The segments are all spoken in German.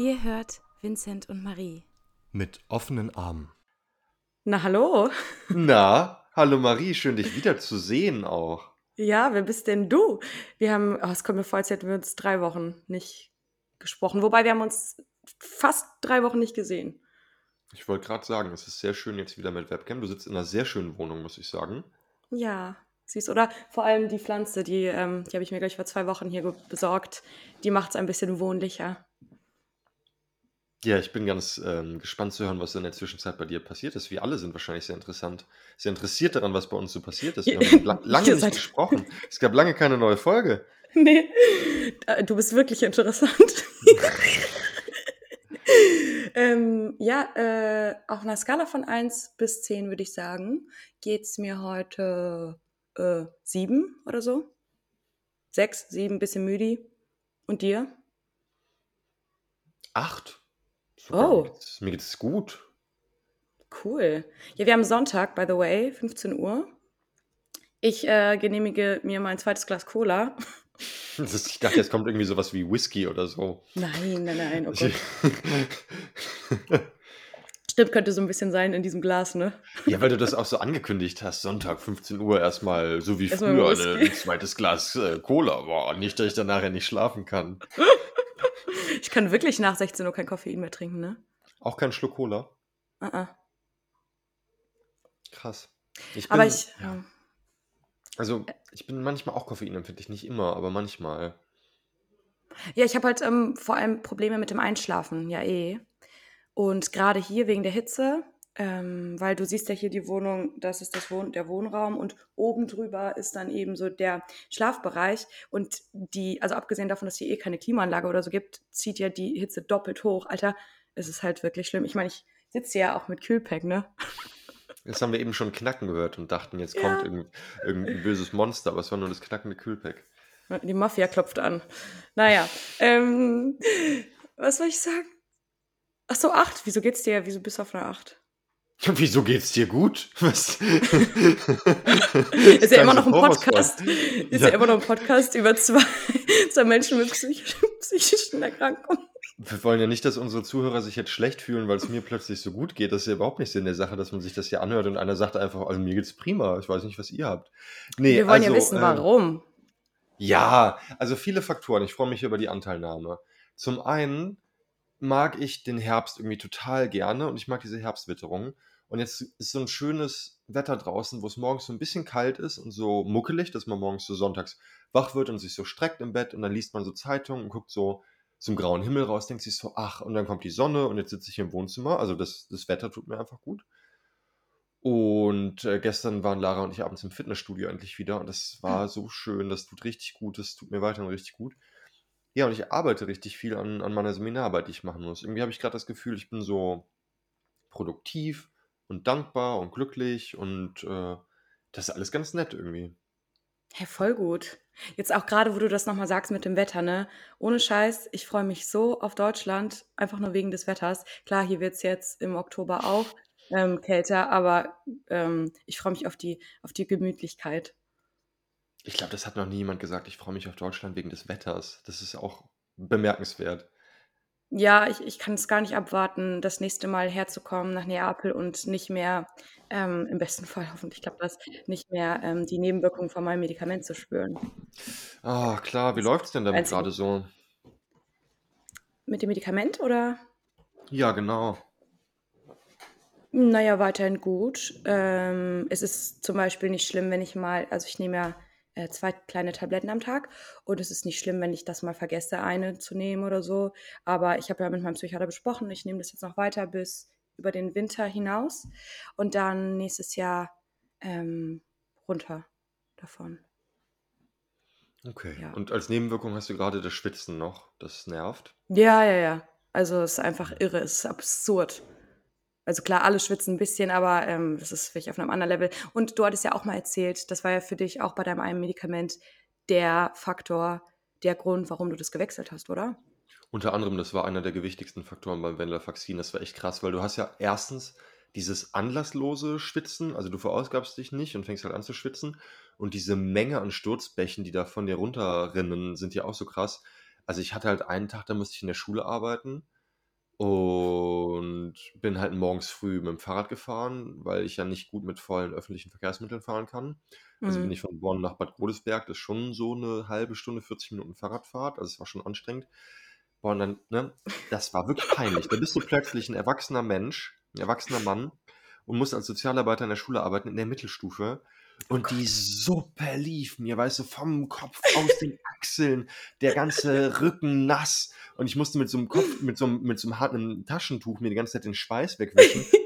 Ihr hört Vincent und Marie. Mit offenen Armen. Na, hallo. Na, hallo Marie, schön dich wiederzusehen auch. Ja, wer bist denn du? Wir haben, oh, es kommt mir vor, als hätten wir uns drei Wochen nicht gesprochen. Wobei wir haben uns fast drei Wochen nicht gesehen. Ich wollte gerade sagen, es ist sehr schön jetzt wieder mit Webcam. Du sitzt in einer sehr schönen Wohnung, muss ich sagen. Ja, süß. Oder vor allem die Pflanze, die, ähm, die habe ich mir gleich vor zwei Wochen hier besorgt. Die macht es ein bisschen wohnlicher. Ja, ich bin ganz ähm, gespannt zu hören, was in der Zwischenzeit bei dir passiert ist. Wir alle sind wahrscheinlich sehr interessant, sehr interessiert daran, was bei uns so passiert ist. Wir haben la lange nicht gesprochen. Es gab lange keine neue Folge. Nee, du bist wirklich interessant. ähm, ja, äh, auf einer Skala von 1 bis 10 würde ich sagen, geht es mir heute äh, 7 oder so. 6, 7, bisschen müde. Und dir? 8. Oh. Mir geht es gut. Cool. Ja, wir haben Sonntag, by the way, 15 Uhr. Ich äh, genehmige mir mein zweites Glas Cola. Ist, ich dachte, jetzt kommt irgendwie sowas wie Whisky oder so. Nein, nein, nein, oh Gott. Stimmt, könnte so ein bisschen sein in diesem Glas, ne? Ja, weil du das auch so angekündigt hast. Sonntag, 15 Uhr, erstmal so wie erstmal früher ein zweites Glas äh, Cola. Boah, nicht, dass ich dann nachher nicht schlafen kann. Ich kann wirklich nach 16 Uhr kein Koffein mehr trinken, ne? Auch kein Schluck Cola? Uh -uh. Krass. Ich bin, aber ich. Ja. Also, ich bin manchmal auch koffeinempfindlich, nicht immer, aber manchmal. Ja, ich habe halt ähm, vor allem Probleme mit dem Einschlafen, ja eh. Und gerade hier wegen der Hitze ähm, weil du siehst ja hier die Wohnung, das ist das Wohn der Wohnraum und oben drüber ist dann eben so der Schlafbereich und die, also abgesehen davon, dass hier eh keine Klimaanlage oder so gibt, zieht ja die Hitze doppelt hoch. Alter, es ist halt wirklich schlimm. Ich meine, ich sitze ja auch mit Kühlpack, ne? Das haben wir eben schon knacken gehört und dachten, jetzt ja. kommt irgendein, irgendein böses Monster, aber es war nur das knackende Kühlpack. Die Mafia klopft an. Naja, ähm, was soll ich sagen? Ach so, acht. Wieso geht's dir? Wieso bist du auf einer acht? Wieso geht's dir gut? Was? ist ja immer noch ein Podcast. Ist ja. ja. immer noch ein Podcast über zwei, zwei Menschen mit psychischen Erkrankungen. Wir wollen ja nicht, dass unsere Zuhörer sich jetzt schlecht fühlen, weil es mir plötzlich so gut geht. Das ist ja überhaupt nicht Sinn der Sache, dass man sich das hier anhört und einer sagt einfach, also mir geht's prima. Ich weiß nicht, was ihr habt. Nee, Wir wollen also, ja wissen, äh, warum. Ja, also viele Faktoren. Ich freue mich über die Anteilnahme. Zum einen mag ich den Herbst irgendwie total gerne und ich mag diese Herbstwitterung. Und jetzt ist so ein schönes Wetter draußen, wo es morgens so ein bisschen kalt ist und so muckelig, dass man morgens so sonntags wach wird und sich so streckt im Bett und dann liest man so Zeitungen und guckt so zum grauen Himmel raus, denkt sich so, ach, und dann kommt die Sonne und jetzt sitze ich im Wohnzimmer. Also das, das Wetter tut mir einfach gut. Und äh, gestern waren Lara und ich abends im Fitnessstudio endlich wieder und das war so schön, das tut richtig gut, das tut mir weiterhin richtig gut. Ja, und ich arbeite richtig viel an, an meiner Seminararbeit, die ich machen muss. Irgendwie habe ich gerade das Gefühl, ich bin so produktiv, und dankbar und glücklich und äh, das ist alles ganz nett irgendwie. Hey, voll gut. Jetzt auch gerade, wo du das nochmal sagst mit dem Wetter, ne? Ohne Scheiß, ich freue mich so auf Deutschland, einfach nur wegen des Wetters. Klar, hier wird es jetzt im Oktober auch ähm, kälter, aber ähm, ich freue mich auf die, auf die Gemütlichkeit. Ich glaube, das hat noch nie jemand gesagt, ich freue mich auf Deutschland wegen des Wetters. Das ist auch bemerkenswert. Ja, ich ich kann es gar nicht abwarten, das nächste Mal herzukommen nach Neapel und nicht mehr, ähm, im besten Fall hoffentlich klappt das, nicht mehr, ähm, die Nebenwirkungen von meinem Medikament zu spüren. Ah, klar. Wie läuft es denn damit gerade so? Mit dem Medikament oder? Ja, genau. Naja, weiterhin gut. Ähm, es ist zum Beispiel nicht schlimm, wenn ich mal also, ich nehme ja äh, zwei kleine Tabletten am Tag. Und es ist nicht schlimm, wenn ich das mal vergesse, eine zu nehmen oder so. Aber ich habe ja mit meinem Psychiater besprochen, ich nehme das jetzt noch weiter bis über den Winter hinaus und dann nächstes Jahr ähm, runter davon. Okay. Ja. Und als Nebenwirkung hast du gerade das Schwitzen noch. Das nervt. Ja, ja, ja. Also es ist einfach irre, es ist absurd. Also klar, alle schwitzen ein bisschen, aber ähm, das ist wirklich auf einem anderen Level. Und du hattest ja auch mal erzählt, das war ja für dich auch bei deinem einen Medikament der Faktor, der Grund, warum du das gewechselt hast, oder? Unter anderem, das war einer der gewichtigsten Faktoren beim Venlafaxin. Das war echt krass, weil du hast ja erstens dieses anlasslose Schwitzen, also du verausgabst dich nicht und fängst halt an zu schwitzen. Und diese Menge an Sturzbächen, die da von dir runterrinnen, sind ja auch so krass. Also ich hatte halt einen Tag, da musste ich in der Schule arbeiten und bin halt morgens früh mit dem Fahrrad gefahren, weil ich ja nicht gut mit vollen öffentlichen Verkehrsmitteln fahren kann. Also bin Mhm. ich von Bonn nach Bad Godesberg, das ist schon so eine halbe Stunde, 40 Minuten Fahrradfahrt. Also es war schon anstrengend. Boah, und dann, ne, das war wirklich peinlich. Da bist du plötzlich ein erwachsener Mensch, ein erwachsener Mann und musst als Sozialarbeiter in der Schule arbeiten, in der Mittelstufe. Oh Und die. Suppe lief mir, weißt du, vom Kopf, aus den Achseln, der ganze Rücken nass. Und ich musste mit so einem Kopf, mit so einem, mit so einem harten Taschentuch mir die ganze Zeit den Schweiß wegwischen.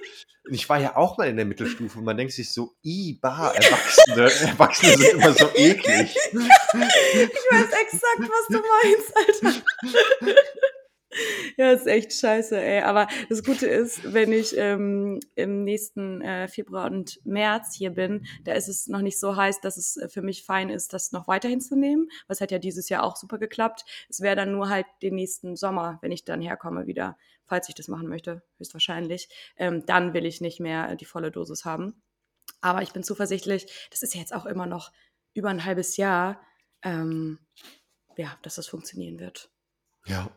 Und ich war ja auch mal in der Mittelstufe und man denkt sich so, i, bah, Erwachsene, Erwachsene sind immer so eklig. Ich weiß exakt, was du meinst, Alter. Ja, ist echt scheiße, ey. Aber das Gute ist, wenn ich ähm, im nächsten äh, Februar und März hier bin, da ist es noch nicht so heiß, dass es äh, für mich fein ist, das noch weiterhin zu nehmen. Was hat ja dieses Jahr auch super geklappt. Es wäre dann nur halt den nächsten Sommer, wenn ich dann herkomme wieder, falls ich das machen möchte, höchstwahrscheinlich. Ähm, dann will ich nicht mehr die volle Dosis haben. Aber ich bin zuversichtlich, das ist ja jetzt auch immer noch über ein halbes Jahr, ähm, ja, dass das funktionieren wird. Ja.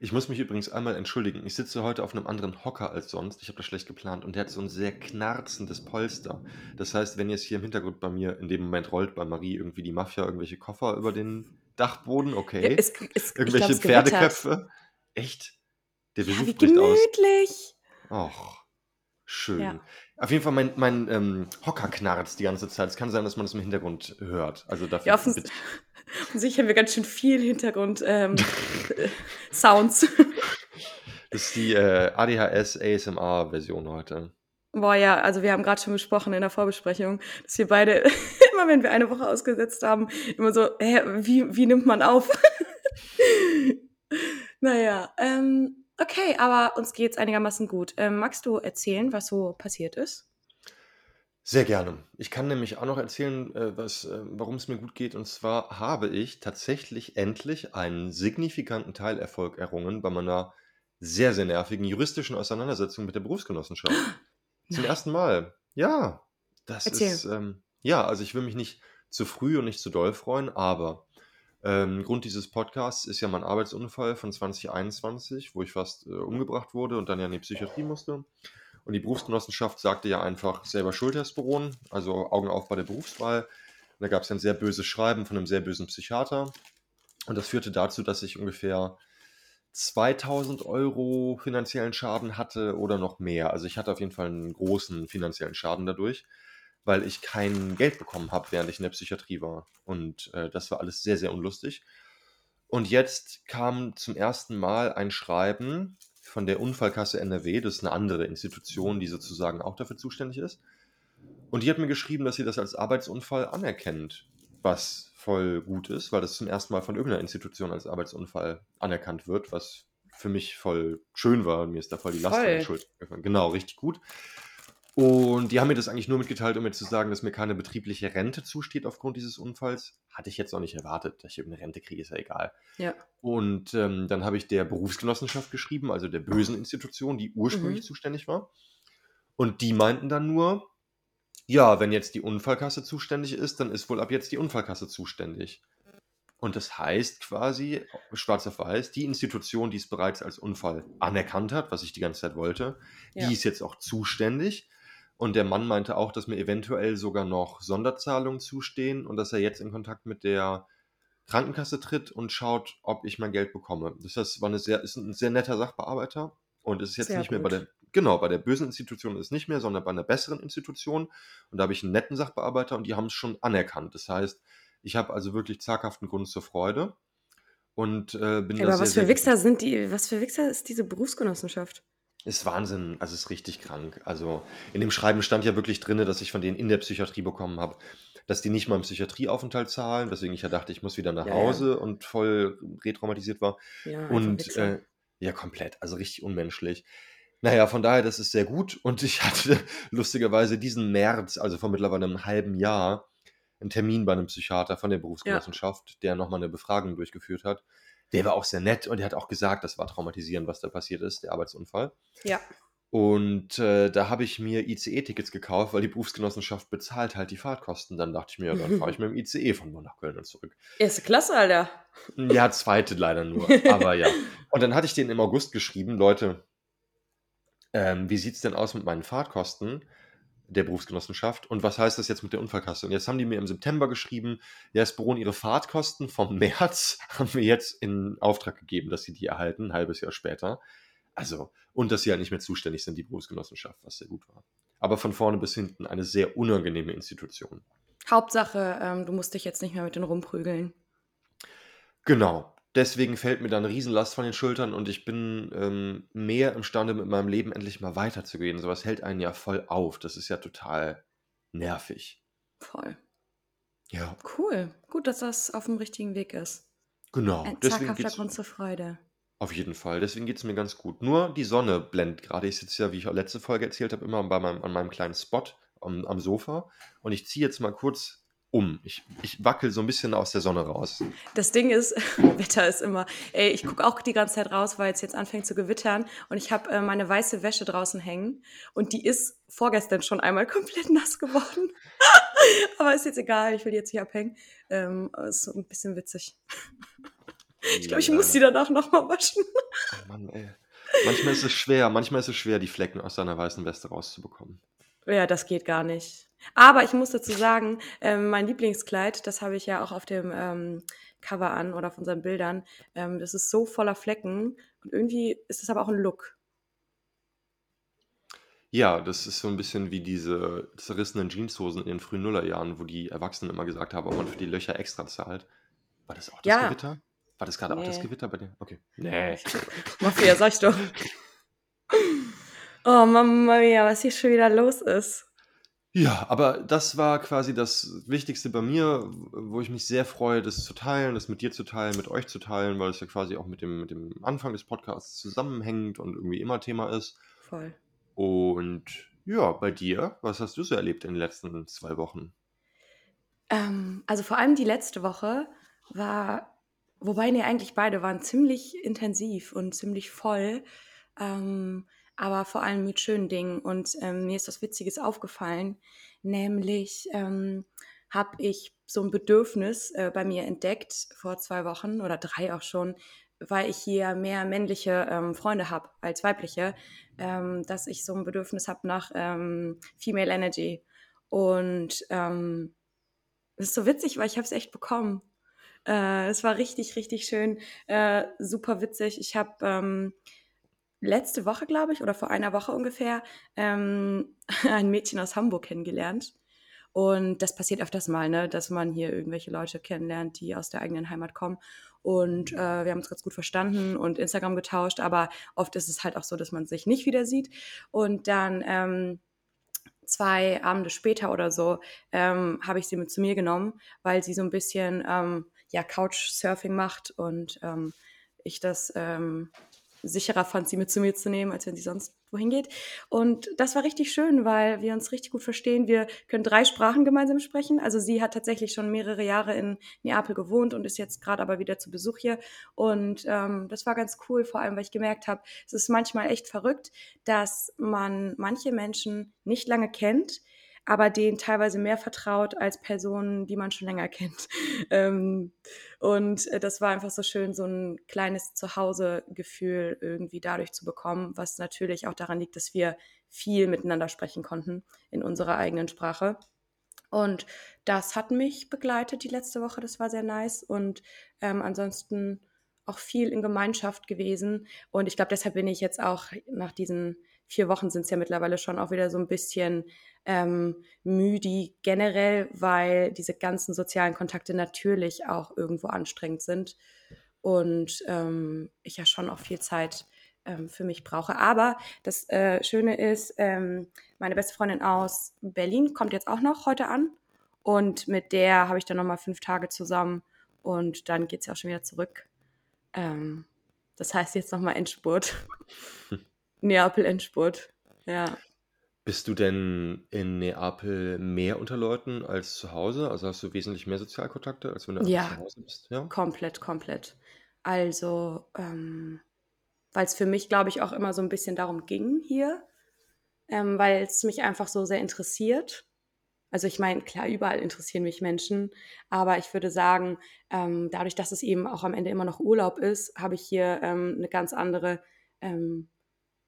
Ich muss mich übrigens einmal entschuldigen. Ich sitze heute auf einem anderen Hocker als sonst. Ich habe das schlecht geplant und der hat so ein sehr knarzendes Polster. Das heißt, wenn jetzt hier im Hintergrund bei mir in dem Moment rollt bei Marie irgendwie die Mafia irgendwelche Koffer über den Dachboden, Ja, okay. es, es, glaube, Irgendwelche es gewittert. Pferdeköpfe. Echt? Der Ja, Besuch wie bricht aus. gemütlich. Och, schön. Ja. Auf jeden Fall, mein, mein ähm, Hocker knarzt die ganze Zeit. Es kann sein, dass man das im Hintergrund hört. Also Ja, dafür offens bitte. offensichtlich haben wir ganz schön viel Hintergrund ähm, äh, Sounds. Das ist die äh, ADHS ASMR-Version heute. Boah, ja, also wir haben gerade schon besprochen in der Vorbesprechung, dass wir beide immer, wenn wir eine Woche ausgesetzt haben, immer so, hä, wie, wie nimmt man auf? naja, ähm, okay, aber uns geht's einigermaßen gut. Ähm, magst du erzählen, was so passiert ist? Sehr gerne. Ich kann nämlich auch noch erzählen, äh, was, äh, warum es mir gut geht. Und zwar habe ich tatsächlich endlich einen signifikanten Teilerfolg errungen bei meiner sehr, sehr nervigen juristischen Auseinandersetzung mit der Berufsgenossenschaft. Zum ersten Mal. Ja, das Erzähl. ist, ähm, ja, also ich will mich nicht zu früh und nicht zu doll freuen, aber ähm, Grund dieses Podcasts ist ja mein Arbeitsunfall von 2021, wo ich fast äh, umgebracht wurde und dann ja in die Psychiatrie musste. Und die Berufsgenossenschaft sagte ja einfach selber beruhen, also Augen auf bei der Berufswahl. Und da gab es ein sehr böses Schreiben von einem sehr bösen Psychiater. Und das führte dazu, dass ich ungefähr 2000 Euro finanziellen Schaden hatte oder noch mehr. Also ich hatte auf jeden Fall einen großen finanziellen Schaden dadurch, weil ich kein Geld bekommen habe, während ich in der Psychiatrie war. Und äh, das war alles sehr, sehr unlustig. Und jetzt kam zum ersten Mal ein Schreiben von der Unfallkasse NRW, das ist eine andere Institution, die sozusagen auch dafür zuständig ist. Und die hat mir geschrieben, dass sie das als Arbeitsunfall anerkennt, was voll gut ist, weil das zum ersten Mal von irgendeiner Institution als Arbeitsunfall anerkannt wird, was für mich voll schön war. Mir ist da voll die Last Voll. Schuld. gefallen. Genau, richtig gut. Und die haben mir das eigentlich nur mitgeteilt, um mir zu sagen, dass mir keine betriebliche Rente zusteht aufgrund dieses Unfalls. Hatte ich jetzt auch nicht erwartet, dass ich irgendeine Rente kriege, ist ja egal. Ja. Und ähm, dann habe ich der Berufsgenossenschaft geschrieben, also der bösen Institution, die ursprünglich Mhm. zuständig war. Und die meinten dann nur, ja, wenn jetzt die Unfallkasse zuständig ist, dann ist wohl ab jetzt die Unfallkasse zuständig. Und das heißt quasi, schwarz auf weiß, die Institution, die es bereits als Unfall anerkannt hat, was ich die ganze Zeit wollte, Ja. die ist jetzt auch zuständig. Und der Mann meinte auch, dass mir eventuell sogar noch Sonderzahlungen zustehen und dass er jetzt in Kontakt mit der Krankenkasse tritt und schaut, ob ich mein Geld bekomme. Das heißt, war eine sehr, ist ein sehr netter Sachbearbeiter und ist jetzt Sehr nicht mehr bei gut. der, genau, bei der bösen Institution ist es nicht mehr, sondern bei einer besseren Institution. Und da habe ich einen netten Sachbearbeiter und die haben es schon anerkannt. Das heißt, ich habe also wirklich zaghaften Grund zur Freude und äh, bin Ey, da aber sehr, was für Wichser sind die, was für Wichser ist diese Berufsgenossenschaft? Ist Wahnsinn, also ist richtig krank. Also in dem Schreiben stand ja wirklich drin, dass ich von denen in der Psychiatrie bekommen habe, dass die nicht mal einen Psychiatrieaufenthalt zahlen, weswegen ich ja dachte, ich muss wieder nach Ja, ja. Hause und voll retraumatisiert war. Ja, Und äh, ja, komplett, also richtig unmenschlich. Naja, von daher, das ist sehr gut. Und ich hatte lustigerweise diesen März, also vor mittlerweile einem halben Jahr, einen Termin bei einem Psychiater von der Berufsgenossenschaft, der nochmal eine Befragung durchgeführt hat. Der war auch sehr nett und der hat auch gesagt, das war traumatisierend, was da passiert ist, der Arbeitsunfall. Ja. Und äh, da habe ich mir ICE-Tickets gekauft, weil die Berufsgenossenschaft bezahlt halt die Fahrtkosten. Dann dachte ich mir, dann fahre ich mit dem ICE von Bonn nach Köln und zurück. Erste Klasse, Alter. Ja, zweite leider nur, aber ja. Und dann hatte ich denen im August geschrieben, Leute, ähm, wie sieht es denn aus mit meinen Fahrtkosten der Berufsgenossenschaft und was heißt das jetzt mit der Unfallkasse? Und jetzt haben die mir im September geschrieben, ja, es beruhen ihre Fahrtkosten vom März, haben wir jetzt in Auftrag gegeben, dass sie die erhalten, ein halbes Jahr später. Also, und dass sie halt nicht mehr zuständig sind, die Berufsgenossenschaft, was sehr gut war. Aber von vorne bis hinten eine sehr unangenehme Institution. Hauptsache, ähm, du musst dich jetzt nicht mehr mit denen rumprügeln. Genau. Deswegen fällt mir da eine Riesenlast von den Schultern und ich bin ähm, mehr imstande, mit meinem Leben endlich mal weiterzugehen. Sowas hält einen ja voll auf. Das ist ja total nervig. Voll. Ja, Cool. Gut, dass das auf dem richtigen Weg ist. genau. Ein Deswegen geht's Grund zur Freude. auf jeden Fall. Deswegen geht es mir ganz gut. Nur die Sonne blendet gerade. Ich sitze ja, wie ich auch letzte Folge erzählt habe, immer bei meinem, an meinem kleinen Spot am, am Sofa und ich ziehe jetzt mal kurz um. Ich, ich wackel so ein bisschen aus der Sonne raus. Das Ding ist, Wetter ist immer, ey, ich gucke auch die ganze Zeit raus, weil es jetzt anfängt zu gewittern und ich habe äh, meine weiße Wäsche draußen hängen und die ist vorgestern schon einmal komplett nass geworden. Aber ist jetzt egal, ich will die jetzt nicht abhängen. Ähm, ist so ein bisschen witzig. Ich glaube, ich muss die danach nochmal waschen. Oh Mann, ey. Manchmal ist es schwer, manchmal ist es schwer, die Flecken aus seiner weißen Weste rauszubekommen. Ja, das geht gar nicht. Aber ich muss dazu sagen, ähm, mein Lieblingskleid, das habe ich ja auch auf dem ähm, Cover an oder auf unseren Bildern, ähm, das ist so voller Flecken und irgendwie ist es aber auch ein Look. Ja, das ist so ein bisschen wie diese zerrissenen Jeanshosen in den frühen Nullerjahren, wo die Erwachsenen immer gesagt haben, ob man für die Löcher extra zahlt. War das auch das Ja, Gewitter? War das gerade auch das nee. Gewitter bei dir? Okay. Nee. Mafia, sag ich doch. Oh, Mama mia, was hier schon wieder los ist. Ja, aber das war quasi das Wichtigste bei mir, wo ich mich sehr freue, das zu teilen, das mit dir zu teilen, mit euch zu teilen, weil es ja quasi auch mit dem, mit dem Anfang des Podcasts zusammenhängt und irgendwie immer Thema ist. Voll. Und ja, bei dir, was hast du so erlebt in den letzten zwei Wochen? Ähm, also vor allem die letzte Woche war, wobei nee, eigentlich beide waren ziemlich intensiv und ziemlich voll, ähm, aber vor allem mit schönen Dingen. Und ähm, mir ist was Witziges aufgefallen, nämlich ähm, habe ich so ein Bedürfnis äh, bei mir entdeckt vor zwei Wochen oder drei auch schon, weil ich hier mehr männliche ähm, Freunde habe als weibliche, ähm, dass ich so ein Bedürfnis habe nach ähm, Female Energy. Und ähm, das ist so witzig, weil ich habe es echt bekommen. Äh, es war richtig, richtig schön, äh, super witzig. Ich habe ähm, letzte Woche, glaube ich, oder vor einer Woche ungefähr, ähm, ein Mädchen aus Hamburg kennengelernt. Und das passiert öfters mal, ne, dass man hier irgendwelche Leute kennenlernt, die aus der eigenen Heimat kommen. Und äh, wir haben uns ganz gut verstanden und Instagram getauscht, aber oft ist es halt auch so, dass man sich nicht wieder sieht. Und dann ähm, zwei Abende später oder so ähm, habe ich sie mit zu mir genommen, weil sie so ein bisschen ähm, ja, Couchsurfing macht und ähm, ich das ähm, sicherer fand, sie mit zu mir zu nehmen, als wenn sie sonst wohin geht. Und das war richtig schön, weil wir uns richtig gut verstehen. Wir können drei Sprachen gemeinsam sprechen. Also sie hat tatsächlich schon mehrere Jahre in Neapel gewohnt und ist jetzt gerade aber wieder zu Besuch hier. Und ähm, das war ganz cool, vor allem, weil ich gemerkt habe, es ist manchmal echt verrückt, dass man manche Menschen nicht lange kennt, aber denen teilweise mehr vertraut als Personen, die man schon länger kennt. Ähm, und äh, das war einfach so schön, so ein kleines Zuhause-Gefühl irgendwie dadurch zu bekommen, was natürlich auch daran liegt, dass wir viel miteinander sprechen konnten in unserer eigenen Sprache. Und das hat mich begleitet die letzte Woche, das war sehr nice. Und ähm, ansonsten auch viel in Gemeinschaft gewesen. Und ich glaube, deshalb bin ich jetzt auch nach diesen vier Wochen sind es ja mittlerweile schon auch wieder so ein bisschen ähm, müde generell, weil diese ganzen sozialen Kontakte natürlich auch irgendwo anstrengend sind und ähm, ich ja schon auch viel Zeit ähm, für mich brauche. Aber das äh, Schöne ist, ähm, meine beste Freundin aus Berlin kommt jetzt auch noch heute an und mit der habe ich dann nochmal fünf Tage zusammen und dann geht es ja auch schon wieder zurück. Ähm, das heißt jetzt nochmal Endspurt. Neapel-Endspurt. Ja. Bist du denn in Neapel mehr unter Leuten als zu Hause? Also hast du wesentlich mehr Sozialkontakte, als wenn du einfach zu Ja, Hause bist? Ja? komplett, komplett. Also, ähm, weil es für mich, glaube ich, auch immer so ein bisschen darum ging hier, ähm, weil es mich einfach so sehr interessiert. Also ich meine, klar, überall interessieren mich Menschen, aber ich würde sagen, ähm, dadurch, dass es eben auch am Ende immer noch Urlaub ist, habe ich hier ähm, eine ganz andere ähm,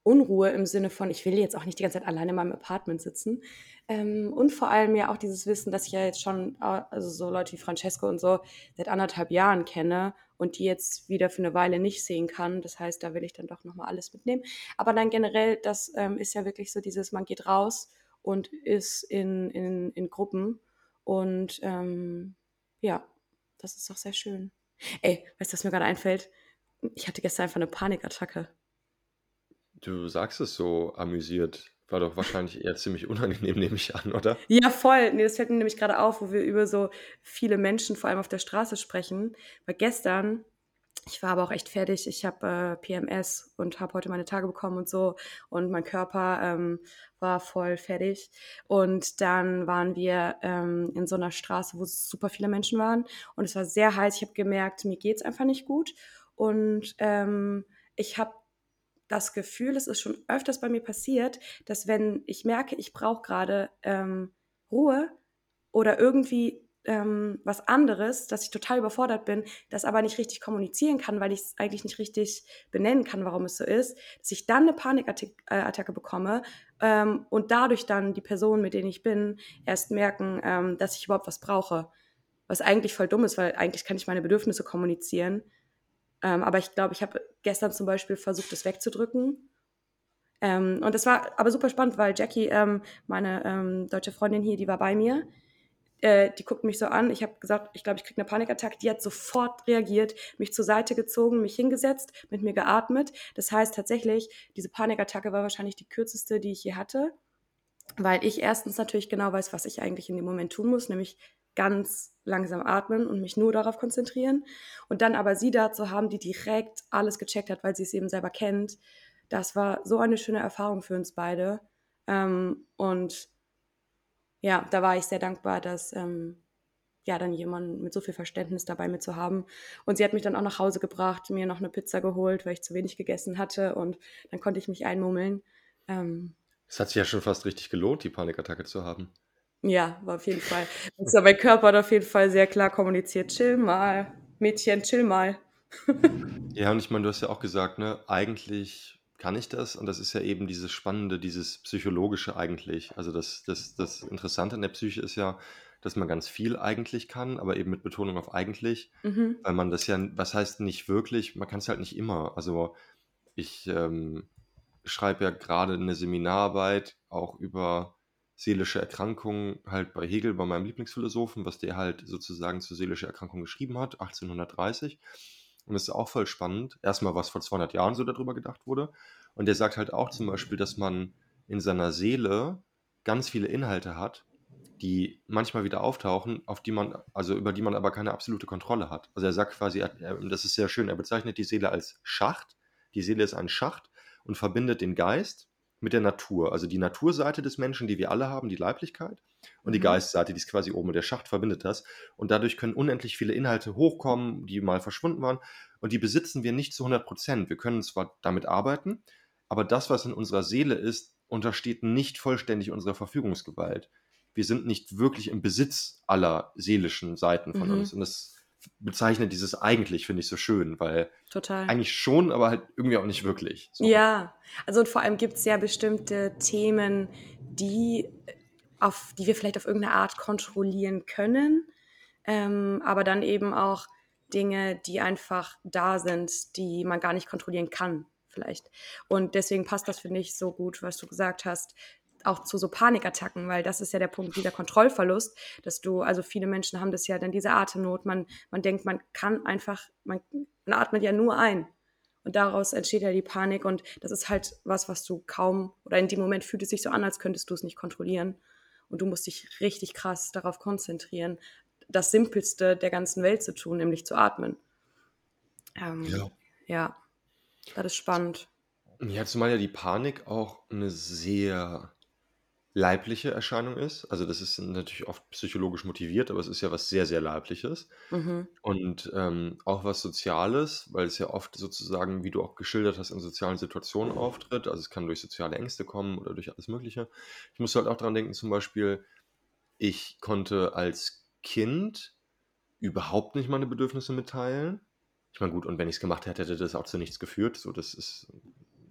Unruhe im Sinne von, ich will jetzt auch nicht die ganze Zeit alleine in meinem Apartment sitzen. Ähm, und vor allem ja auch dieses Wissen, dass ich ja jetzt schon, äh, also so Leute wie Francesco und so, seit anderthalb Jahren kenne und die jetzt wieder für eine Weile nicht sehen kann. Das heißt, da will ich dann doch nochmal alles mitnehmen. Aber dann generell, das ähm, ist ja wirklich so dieses, man geht raus und ist in, in, in Gruppen. Und ähm, ja, das ist doch sehr schön. Ey, weißt du, was mir gerade einfällt? Ich hatte gestern einfach eine Panikattacke. Du sagst es so amüsiert. War doch wahrscheinlich eher ziemlich unangenehm, nehme ich an, oder? Ja, voll. Nee, das fällt mir nämlich gerade auf, wo wir über so viele Menschen, vor allem auf der Straße, sprechen. Weil gestern, ich war aber auch echt fertig. Ich habe äh, PMS und habe heute meine Tage bekommen und so. Und mein Körper ähm, war voll fertig. Und dann waren wir ähm, in so einer Straße, wo super viele Menschen waren. Und es war sehr heiß. Ich habe gemerkt, mir geht's einfach nicht gut. Und ähm, ich habe das Gefühl, es ist schon öfters bei mir passiert, dass wenn ich merke, ich brauche gerade ähm, Ruhe oder irgendwie ähm, was anderes, dass ich total überfordert bin, das aber nicht richtig kommunizieren kann, weil ich es eigentlich nicht richtig benennen kann, warum es so ist, dass ich dann eine Panikattacke bekomme ähm, und dadurch dann die Personen, mit denen ich bin, erst merken, ähm, dass ich überhaupt was brauche. Was eigentlich voll dumm ist, weil eigentlich kann ich meine Bedürfnisse kommunizieren ähm, aber ich glaube, ich habe gestern zum Beispiel versucht, das wegzudrücken. Ähm, und das war aber super spannend, weil Jackie, ähm, meine ähm, deutsche Freundin hier, die war bei mir. Äh, die guckt mich so an. Ich habe gesagt, ich glaube, ich kriege eine Panikattacke. Die hat sofort reagiert, mich zur Seite gezogen, mich hingesetzt, mit mir geatmet. Das heißt tatsächlich, diese Panikattacke war wahrscheinlich die kürzeste, die ich je hatte, weil ich erstens natürlich genau weiß, was ich eigentlich in dem Moment tun muss, nämlich ganz langsam atmen und mich nur darauf konzentrieren. Und dann aber sie da zu haben, die direkt alles gecheckt hat, weil sie es eben selber kennt, das war so eine schöne Erfahrung für uns beide. Ähm, und ja, da war ich sehr dankbar, dass ähm, ja dann jemand mit so viel Verständnis dabei mit zu haben. Und sie hat mich dann auch nach Hause gebracht, mir noch eine Pizza geholt, weil ich zu wenig gegessen hatte. Und dann konnte ich mich einmummeln. Ähm, es hat sich ja schon fast richtig gelohnt, die Panikattacke zu haben. Ja, war auf jeden Fall. Das mein Körper hat auf jeden Fall sehr klar kommuniziert. Chill mal, Mädchen, chill mal. Ja, und ich meine, du hast ja auch gesagt, ne, eigentlich kann ich das. Und das ist ja eben dieses Spannende, dieses Psychologische eigentlich. Also das, das, das Interessante an der Psyche ist ja, dass man ganz viel eigentlich kann, aber eben mit Betonung auf eigentlich, Mhm. weil man das ja, was heißt nicht wirklich, man kann es halt nicht immer. Also ich ähm, schreibe ja gerade eine Seminararbeit auch über seelische Erkrankungen halt bei Hegel, bei meinem Lieblingsphilosophen, was der halt sozusagen zur seelischen Erkrankung geschrieben hat, 1830. Und das ist auch voll spannend. Erstmal, was vor 200 Jahren so darüber gedacht wurde. Und der sagt halt auch zum Beispiel, dass man in seiner Seele ganz viele Inhalte hat, die manchmal wieder auftauchen, auf die man, also über die man aber keine absolute Kontrolle hat. Also er sagt quasi, das ist sehr schön, er bezeichnet die Seele als Schacht. Die Seele ist ein Schacht und verbindet den Geist mit der Natur. Also die Naturseite des Menschen, die wir alle haben, die Leiblichkeit, und die mhm. Geistseite, die ist quasi oben. Und der Schacht verbindet das. Und dadurch können unendlich viele Inhalte hochkommen, die mal verschwunden waren. Und die besitzen wir nicht zu 100 Prozent. Wir können zwar damit arbeiten, aber das, was in unserer Seele ist, untersteht nicht vollständig unserer Verfügungsgewalt. Wir sind nicht wirklich im Besitz aller seelischen Seiten von mhm. uns. Und das bezeichnet dieses eigentlich, finde ich so schön, weil Total. eigentlich schon, aber halt irgendwie auch nicht wirklich. So. Ja, also und vor allem gibt es ja bestimmte Themen, die, auf, die wir vielleicht auf irgendeine Art kontrollieren können, ähm, aber dann eben auch Dinge, die einfach da sind, die man gar nicht kontrollieren kann, vielleicht. Und deswegen passt das, finde ich, so gut, was du gesagt hast, auch zu so Panikattacken, weil das ist ja der Punkt, dieser Kontrollverlust, dass du, also viele Menschen haben das ja dann diese Atemnot, man, man denkt, man kann einfach, man, man atmet ja nur ein. Und daraus entsteht ja die Panik und das ist halt was, was du kaum, oder in dem Moment fühlt es sich so an, als könntest du es nicht kontrollieren. Und du musst dich richtig krass darauf konzentrieren, das Simpelste der ganzen Welt zu tun, nämlich zu atmen. Ähm, ja. ja, das ist spannend. Ja, zumal ja die Panik auch eine sehr leibliche Erscheinung ist. Also das ist natürlich oft psychologisch motiviert, aber es ist ja was sehr, sehr Leibliches. Mhm. Und ähm, auch was Soziales, weil es ja oft sozusagen, wie du auch geschildert hast, in sozialen Situationen auftritt. Also es kann durch soziale Ängste kommen oder durch alles Mögliche. Ich muss halt auch daran denken, zum Beispiel, ich konnte als Kind überhaupt nicht meine Bedürfnisse mitteilen. Ich meine, gut, und wenn ich es gemacht hätte, hätte das auch zu nichts geführt. So, das ist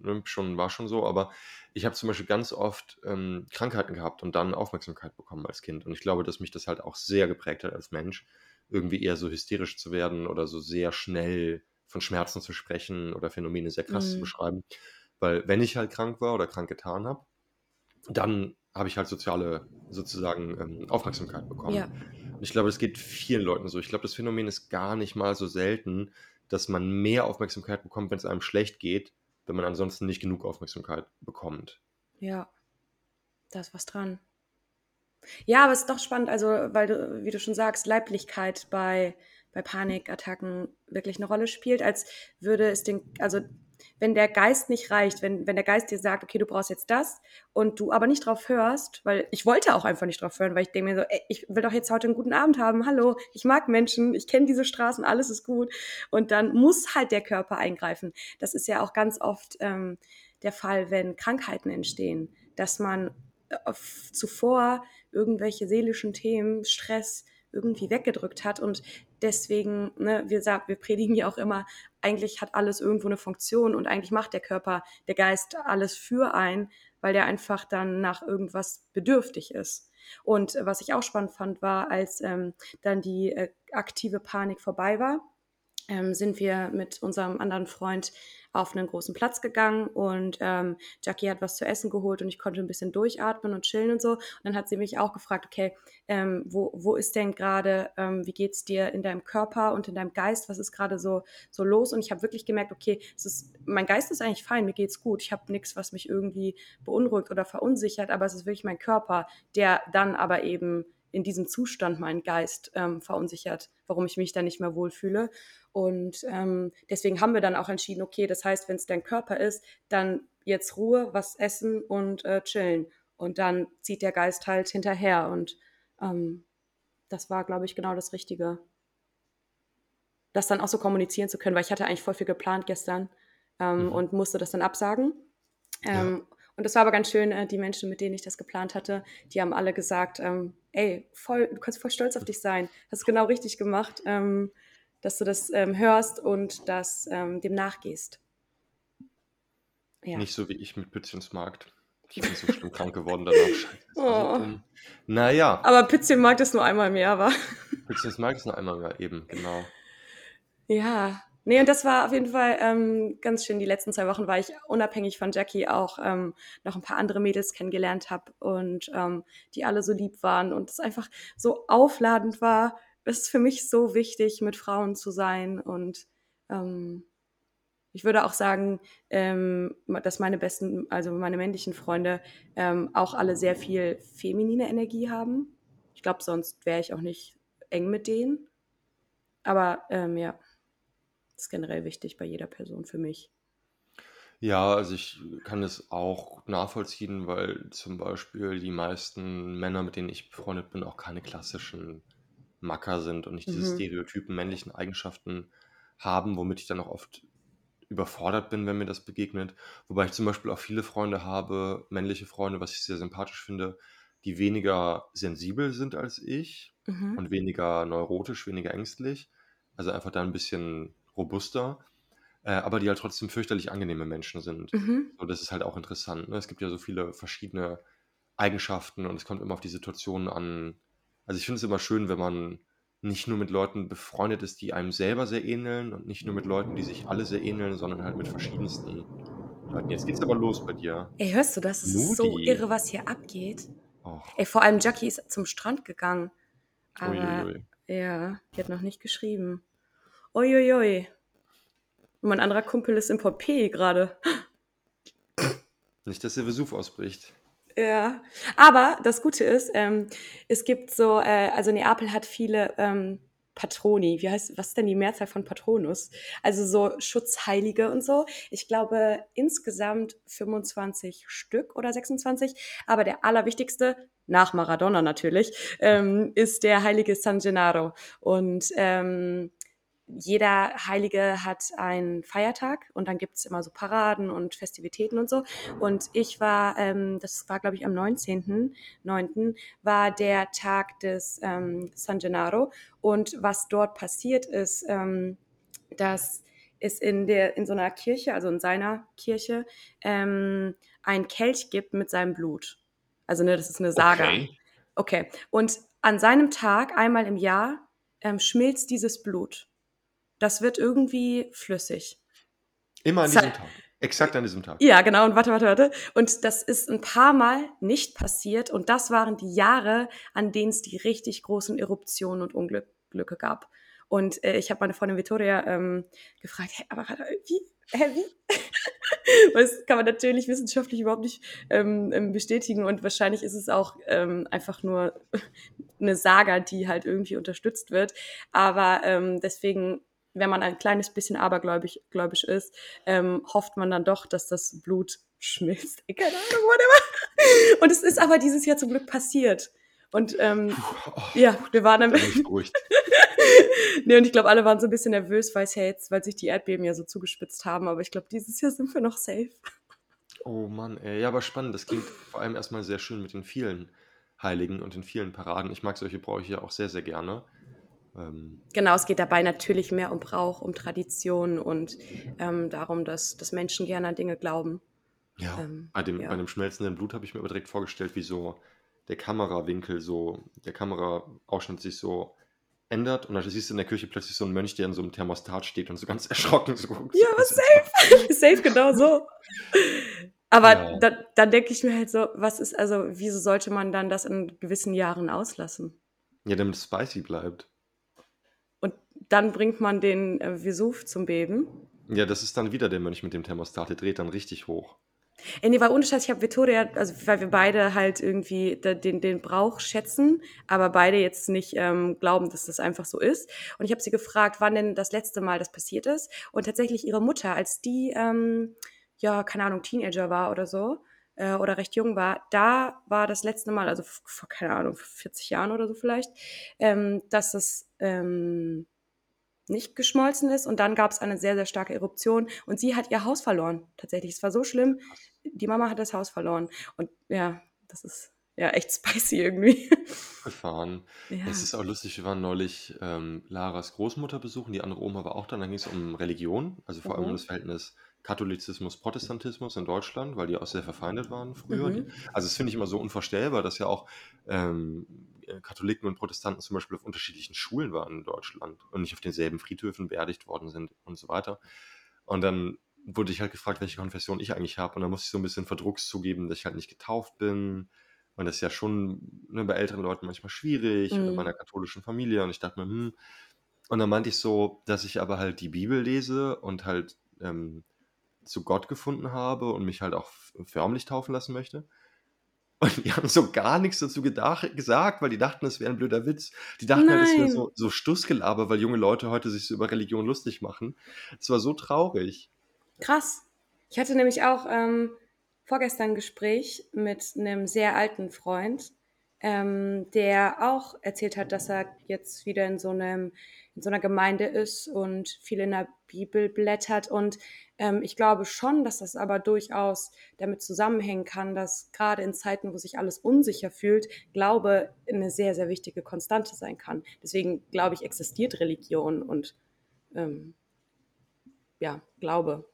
ne, schon, war schon so, aber ich habe zum Beispiel ganz oft ähm, Krankheiten gehabt und dann Aufmerksamkeit bekommen als Kind. Und ich glaube, dass mich das halt auch sehr geprägt hat als Mensch, irgendwie eher so hysterisch zu werden oder so sehr schnell von Schmerzen zu sprechen oder Phänomene sehr krass mhm. zu beschreiben. Weil wenn ich halt krank war oder krank getan habe, dann habe ich halt soziale sozusagen ähm, Aufmerksamkeit bekommen. Ja. Und ich glaube, das geht vielen Leuten so. Ich glaube, das Phänomen ist gar nicht mal so selten, dass man mehr Aufmerksamkeit bekommt, wenn es einem schlecht geht, wenn man ansonsten nicht genug Aufmerksamkeit bekommt. Ja, da ist was dran. Ja, aber es ist doch spannend, also weil du, wie du schon sagst, Leiblichkeit bei, bei Panikattacken wirklich eine Rolle spielt, als würde es den, also wenn der Geist nicht reicht, wenn, wenn der Geist dir sagt, okay, du brauchst jetzt das und du aber nicht drauf hörst, weil ich wollte auch einfach nicht drauf hören, weil ich denke mir so, ey, ich will doch jetzt heute einen guten Abend haben, hallo, ich mag Menschen, ich kenne diese Straßen, alles ist gut. Und dann muss halt der Körper eingreifen. Das ist ja auch ganz oft ähm, der Fall, wenn Krankheiten entstehen, dass man äh, zuvor irgendwelche seelischen Themen, Stress, irgendwie weggedrückt hat. Und deswegen, ne, wir sagen, wir predigen ja auch immer, eigentlich hat alles irgendwo eine Funktion und eigentlich macht der Körper, der Geist alles für ein, weil der einfach dann nach irgendwas bedürftig ist. Und was ich auch spannend fand, war, als ähm, dann die äh, aktive Panik vorbei war, ähm, sind wir mit unserem anderen Freund auf einen großen Platz gegangen und ähm, Jackie hat was zu essen geholt und ich konnte ein bisschen durchatmen und chillen und so. Und dann hat sie mich auch gefragt, okay, ähm, wo, wo ist denn gerade, ähm, wie geht's dir in deinem Körper und in deinem Geist? Was ist gerade so, so los? Und ich habe wirklich gemerkt, okay, es ist, mein Geist ist eigentlich fein, mir geht's gut. Ich habe nichts, was mich irgendwie beunruhigt oder verunsichert, aber es ist wirklich mein Körper, der dann aber eben in diesem Zustand meinen Geist ähm, verunsichert, warum ich mich da nicht mehr wohlfühle. Und ähm, deswegen haben wir dann auch entschieden, okay, das heißt, wenn es dein Körper ist, dann jetzt Ruhe, was essen und äh, chillen. Und dann zieht der Geist halt hinterher. Und ähm, das war, glaube ich, genau das Richtige. Das dann auch so kommunizieren zu können, weil ich hatte eigentlich voll viel geplant gestern ähm, mhm. und musste das dann absagen. Ähm, ja. Und das war aber ganz schön, äh, die Menschen, mit denen ich das geplant hatte, die haben alle gesagt, ähm, ey, voll, du kannst voll stolz auf dich sein. Hast genau richtig gemacht. Ähm, dass du das ähm, hörst und das ähm, dem nachgehst. Ja. Nicht so wie ich mit Pützchensmarkt. Ich bin so schlimm krank geworden danach. Oh. naja. Aber Pützchenmarkt ist nur einmal mehr, aber. Pützchensmarkt ist nur einmal mehr, eben, genau. Ja. Nee, und das war auf jeden Fall ähm, ganz schön. Die letzten zwei Wochen, weil ich unabhängig von Jackie auch ähm, noch ein paar andere Mädels kennengelernt habe und ähm, die alle so lieb waren und es einfach so aufladend war, es ist für mich so wichtig, mit Frauen zu sein und ähm, ich würde auch sagen, ähm, dass meine besten, also meine männlichen Freunde ähm, auch alle sehr viel feminine Energie haben. Ich glaube, sonst wäre ich auch nicht eng mit denen. Aber ähm, ja, das ist generell wichtig bei jeder Person für mich. Ja, also ich kann es auch nachvollziehen, weil zum Beispiel die meisten Männer, mit denen ich befreundet bin, auch keine klassischen Macker sind und nicht diese mhm. stereotypen männlichen Eigenschaften haben, womit ich dann auch oft überfordert bin, wenn mir das begegnet. Wobei ich zum Beispiel auch viele Freunde habe, männliche Freunde, was ich sehr sympathisch finde, die weniger sensibel sind als ich mhm. und weniger neurotisch, weniger ängstlich. Also einfach da ein bisschen robuster, äh, aber die halt trotzdem fürchterlich angenehme Menschen sind. Mhm. So, das ist halt auch interessant. Ne? Es gibt ja so viele verschiedene Eigenschaften und es kommt immer auf die Situation an, also ich finde es immer schön, wenn man nicht nur mit Leuten befreundet ist, die einem selber sehr ähneln und nicht nur mit Leuten, die sich alle sehr ähneln, sondern halt mit verschiedensten Leuten. Jetzt geht's aber los bei dir. Ey, hörst du das? Es ist so irre, was hier abgeht. Och. Ey, vor allem Jackie ist zum Strand gegangen. Aber Uiuiui. ja, die hat noch nicht geschrieben. Uiuiui. Mein anderer Kumpel ist in Pompeji gerade. Nicht, dass der Vesuv ausbricht. Ja, aber das Gute ist, ähm, es gibt so, äh, also Neapel hat viele ähm, Patroni. Wie heißt, was ist denn die Mehrzahl von Patronus? Also so Schutzheilige und so. Ich glaube insgesamt 25 Stück oder 26. Aber der allerwichtigste, nach Maradona natürlich, ähm, ist der heilige San Gennaro. Und ähm, jeder Heilige hat einen Feiertag und dann gibt's immer so Paraden und Festivitäten und so. Und ich war, ähm, das war glaube ich am 19.9., war der Tag des ähm, San Gennaro. Und was dort passiert ist, ähm, dass es in, der, in so einer Kirche, also in seiner Kirche, ähm, ein Kelch gibt mit seinem Blut. Also, ne, das ist eine Saga. Okay. Okay. Und an seinem Tag, einmal im Jahr, ähm, schmilzt dieses Blut. Das wird irgendwie flüssig. Immer an diesem Tag. Exakt an diesem Tag. Ja, genau. Und warte, warte, warte. Und das ist ein paar Mal nicht passiert. Und das waren die Jahre, an denen es die richtig großen Eruptionen und Unglücke gab. Und äh, ich habe meine Freundin Victoria ähm, gefragt, hä, aber wie? Hä, wie? Das kann man natürlich wissenschaftlich überhaupt nicht ähm, ähm, bestätigen. Und wahrscheinlich ist es auch ähm, einfach nur eine Saga, die halt irgendwie unterstützt wird. Aber ähm, deswegen wenn man ein kleines bisschen abergläubig gläubig ist, ähm, hofft man dann doch, dass das Blut schmilzt. Keine Ahnung, whatever. Und es ist aber dieses Jahr zum Glück passiert. Und ähm, Puh, oh, ja, wir waren da dann. nee, und ich glaube, alle waren so ein bisschen nervös, weil es ja jetzt, weil sich die Erdbeben ja so zugespitzt haben. Aber ich glaube, dieses Jahr sind wir noch safe. Oh Mann, ey. Ja, aber spannend. Das klingt vor allem erstmal sehr schön mit den vielen Heiligen und den vielen Paraden. Ich mag solche Bräuche ja auch sehr, sehr gerne. Ähm, Genau, es geht dabei natürlich mehr um Brauch, um Tradition und ähm, darum, dass, dass Menschen gerne an Dinge glauben. ja, Ähm, bei dem, ja. bei dem schmelzenden Blut habe ich mir aber direkt vorgestellt, wie so der Kamerawinkel so, der Kameraausschnitt sich so ändert und dann siehst du in der Kirche plötzlich so einen Mönch, der in so einem Thermostat steht und so ganz erschrocken so guckt. Ja, was ganz safe. safe, genau so. Aber Ja. da, dann denke ich mir halt so, was ist, also, wieso sollte man dann das in gewissen Jahren auslassen? Ja, damit es spicy bleibt. Dann bringt man den äh, Vesuv zum Beben. Ja, das ist dann wieder der Mönch mit dem Thermostat, der dreht dann richtig hoch. Ey, nee, weil ohne Scheiß, ich habe Victoria, also weil wir beide halt irgendwie den, den Brauch schätzen, aber beide jetzt nicht ähm, glauben, dass das einfach so ist. Und ich habe sie gefragt, wann denn das letzte Mal das passiert ist. Und tatsächlich ihre Mutter, als die, ähm, ja, keine Ahnung, Teenager war oder so, äh, oder recht jung war, da war das letzte Mal, also vor, keine Ahnung, 40 Jahren oder so vielleicht, ähm, dass es ähm, nicht geschmolzen ist. Und dann gab es eine sehr, sehr starke Eruption und sie hat ihr Haus verloren. Tatsächlich, es war so schlimm. Die Mama hat das Haus verloren. Und ja, das ist ja echt spicy irgendwie. Gefahren. ja. Es ist auch lustig, wir waren neulich ähm, Laras Großmutter besuchen, die andere Oma war auch da, dann ging es um Religion, also vor allem um Mhm. das Verhältnis Katholizismus, Protestantismus in Deutschland, weil die auch sehr verfeindet waren früher. Mhm. Also das finde ich immer so unvorstellbar, dass ja auch ähm, äh, Katholiken und Protestanten zum Beispiel auf unterschiedlichen Schulen waren in Deutschland und nicht auf denselben Friedhöfen beerdigt worden sind und so weiter. Und dann wurde ich halt gefragt, welche Konfession ich eigentlich habe und dann musste ich so ein bisschen verdrucks zugeben, dass ich halt nicht getauft bin und das ist ja schon ne, bei älteren Leuten manchmal schwierig oder Mhm. bei einer katholischen Familie. Und ich dachte mir, hm. Und dann meinte ich so, dass ich aber halt die Bibel lese und halt ähm, zu Gott gefunden habe und mich halt auch förmlich taufen lassen möchte. Und die haben so gar nichts dazu gedacht, gesagt, weil die dachten, es wäre ein blöder Witz. Die dachten halt, es wäre Nein. so, so Stussgelaber, weil junge Leute heute sich so über Religion lustig machen. Es war so traurig. Krass. Ich hatte nämlich auch ähm, vorgestern ein Gespräch mit einem sehr alten Freund, ähm, der auch erzählt hat, dass er jetzt wieder in so, einem, in so einer Gemeinde ist und viel in der Bibel blättert. Und ähm, ich glaube schon, dass das aber durchaus damit zusammenhängen kann, dass gerade in Zeiten, wo sich alles unsicher fühlt, Glaube eine sehr, sehr wichtige Konstante sein kann. Deswegen glaube ich, existiert Religion und ähm, ja, Glaube.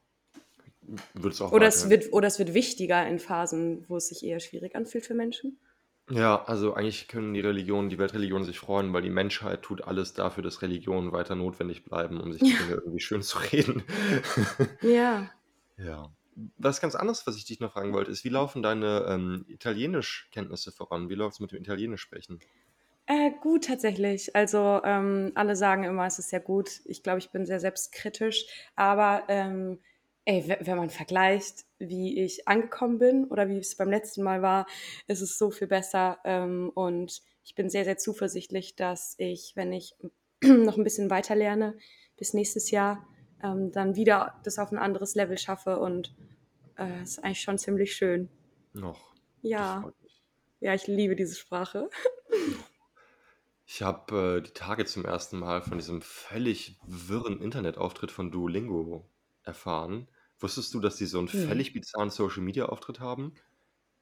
Auch Oder es, wird, oder es wird wichtiger in Phasen, wo es sich eher schwierig anfühlt für Menschen. Ja, also eigentlich können die Religionen, die Weltreligionen sich freuen, weil die Menschheit tut alles dafür, dass Religionen weiter notwendig bleiben, um sich die Ja. Dinge irgendwie schön zu reden. Ja. Ja. Was ganz anderes, was ich dich noch fragen wollte, ist, wie laufen deine ähm, Italienischkenntnisse voran? Wie läuft es mit dem Italienisch sprechen? Äh, gut tatsächlich. Also ähm, alle sagen immer, es ist sehr gut. Ich glaube, ich bin sehr selbstkritisch. Aber ähm, ey, we- wenn man vergleicht, wie ich angekommen bin oder wie es beim letzten Mal war, ist es so viel besser. Ähm, und ich bin sehr, sehr zuversichtlich, dass ich, wenn ich noch ein bisschen weiter lerne, bis nächstes Jahr, ähm, dann wieder das auf ein anderes Level schaffe. Und äh, ist eigentlich schon ziemlich schön. Noch. Ja, ja, ich liebe diese Sprache. Ich habe äh, die Tage zum ersten Mal von diesem völlig wirren Internetauftritt von Duolingo erfahren. Wusstest du, dass die so einen Nee. völlig bizarren Social-Media-Auftritt haben?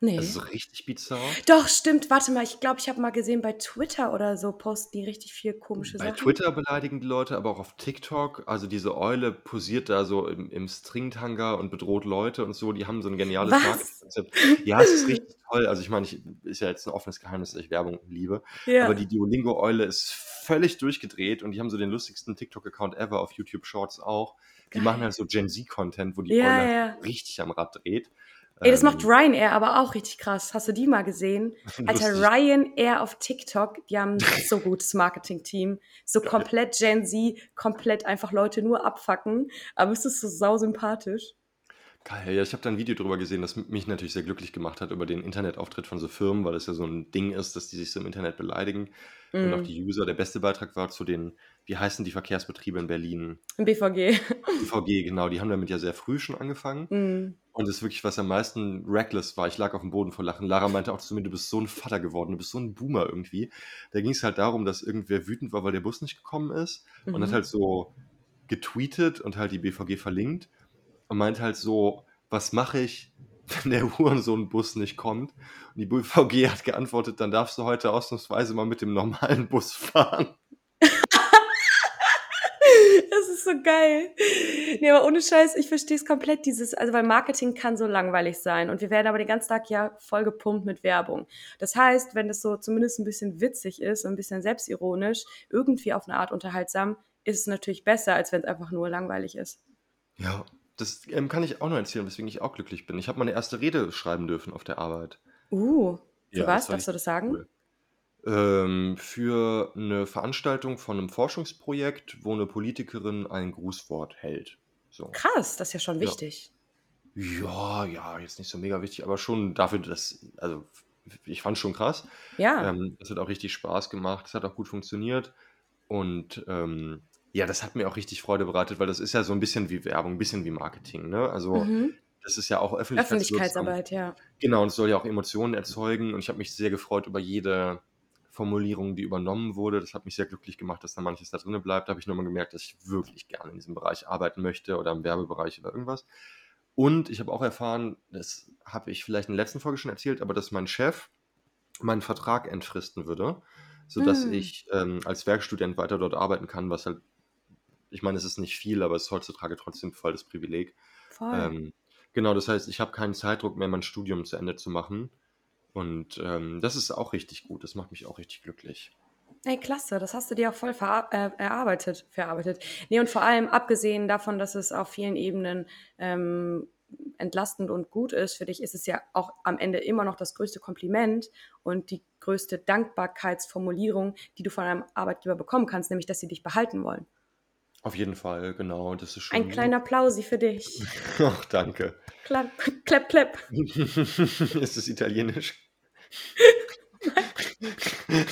Nee. Das ist richtig bizarr. Doch, stimmt. Warte mal, ich glaube, ich habe mal gesehen, bei Twitter oder so posten die richtig viel komische Bei Sachen. Twitter beleidigen die Leute, aber auch auf TikTok. Also diese Eule posiert da so im, im Stringtanga und bedroht Leute und so. Die haben so ein geniales Was? Marketingkonzept. Ja, es ist richtig toll. Also ich meine, ich, ist ja jetzt ein offenes Geheimnis, dass ich Werbung liebe. Ja. Aber die Duolingo-Eule ist völlig durchgedreht und die haben so den lustigsten TikTok-Account ever auf YouTube Shorts auch. Die Geil. machen halt so Gen Z-Content, wo die Ja, Eule ja. richtig am Rad dreht. Ey, das macht Ähm, Ryanair aber auch richtig krass. Hast du die mal gesehen? Alter. Ryanair auf TikTok, die haben ein so gutes Marketing-Team. So Geil. komplett Gen Z, komplett einfach Leute nur abfacken. Aber es ist so sausympathisch. Geil, ja, ich habe da ein Video drüber gesehen, das mich natürlich sehr glücklich gemacht hat über den Internetauftritt von so Firmen, weil das ja so ein Ding ist, dass die sich so im Internet beleidigen. Und auch Mm. die User. Der beste Beitrag war zu den, wie heißen die Verkehrsbetriebe in Berlin? BVG. BVG, genau, die haben damit ja sehr früh schon angefangen. Mm. Und das ist wirklich, was am meisten reckless war. Ich lag auf dem Boden vor Lachen. Lara meinte auch zu mir, du bist so ein Vater geworden, du bist so ein Boomer irgendwie. Da ging es halt darum, dass irgendwer wütend war, weil der Bus nicht gekommen ist. Und hat Mhm. halt so getweetet und halt die BVG verlinkt. Und meint halt so, was mache ich, wenn der Hurensohn-Bus nicht kommt? Und die BVG hat geantwortet, dann darfst du heute ausnahmsweise mal mit dem normalen Bus fahren. Das ist so geil. Nee, aber ohne Scheiß, ich verstehe es komplett, dieses, also weil Marketing kann so langweilig sein und wir werden aber den ganzen Tag ja voll gepumpt mit Werbung. Das heißt, wenn das so zumindest ein bisschen witzig ist und ein bisschen selbstironisch, irgendwie auf eine Art unterhaltsam, ist es natürlich besser, als wenn es einfach nur langweilig ist. Ja, das ähm, kann ich auch noch erzählen, weswegen ich auch glücklich bin. Ich habe meine erste Rede schreiben dürfen auf der Arbeit. Uh, für Ja, was? Darfst du das sagen? cool. Ähm, für eine Veranstaltung von einem Forschungsprojekt, wo eine Politikerin ein Grußwort hält. So. Krass, das ist ja schon Ja. wichtig. Ja, ja, jetzt nicht so mega wichtig, aber schon dafür, dass, also ich fand schon krass. Ja. Ähm, das hat auch richtig Spaß gemacht, das hat auch gut funktioniert. Und ähm, ja, das hat mir auch richtig Freude bereitet, weil das ist ja so ein bisschen wie Werbung, ein bisschen wie Marketing, ne? Also Mhm. das ist ja auch. Öffentlichkeitsarbeit, ja. Genau, und es soll ja auch Emotionen erzeugen. Und ich habe mich sehr gefreut über jede Formulierung, die übernommen wurde. Das hat mich sehr glücklich gemacht, dass da manches da drin bleibt. Da habe ich nochmal gemerkt, dass ich wirklich gerne in diesem Bereich arbeiten möchte oder im Werbebereich oder irgendwas. Und ich habe auch erfahren, das habe ich vielleicht in der letzten Folge schon erzählt, aber dass mein Chef meinen Vertrag entfristen würde, sodass Hm. ich ähm, als Werkstudent weiter dort arbeiten kann, was halt, ich meine, es ist nicht viel, aber es ist heutzutage trotzdem voll das Privileg. Voll. Ähm, genau, das heißt, ich habe keinen Zeitdruck mehr, mein Studium zu Ende zu machen. Und ähm, das ist auch richtig gut. Das macht mich auch richtig glücklich. Ey, klasse, das hast du dir auch voll äh, erarbeitet, verarbeitet. Nee, und vor allem abgesehen davon, dass es auf vielen Ebenen ähm, entlastend und gut ist für dich, ist es ja auch am Ende immer noch das größte Kompliment und die größte Dankbarkeitsformulierung, die du von einem Arbeitgeber bekommen kannst, nämlich, dass sie dich behalten wollen. Auf jeden Fall, genau. Das ist schon. Ein kleiner Applausi für dich. Ach, danke. Klapp, klapp, klapp. ist es italienisch?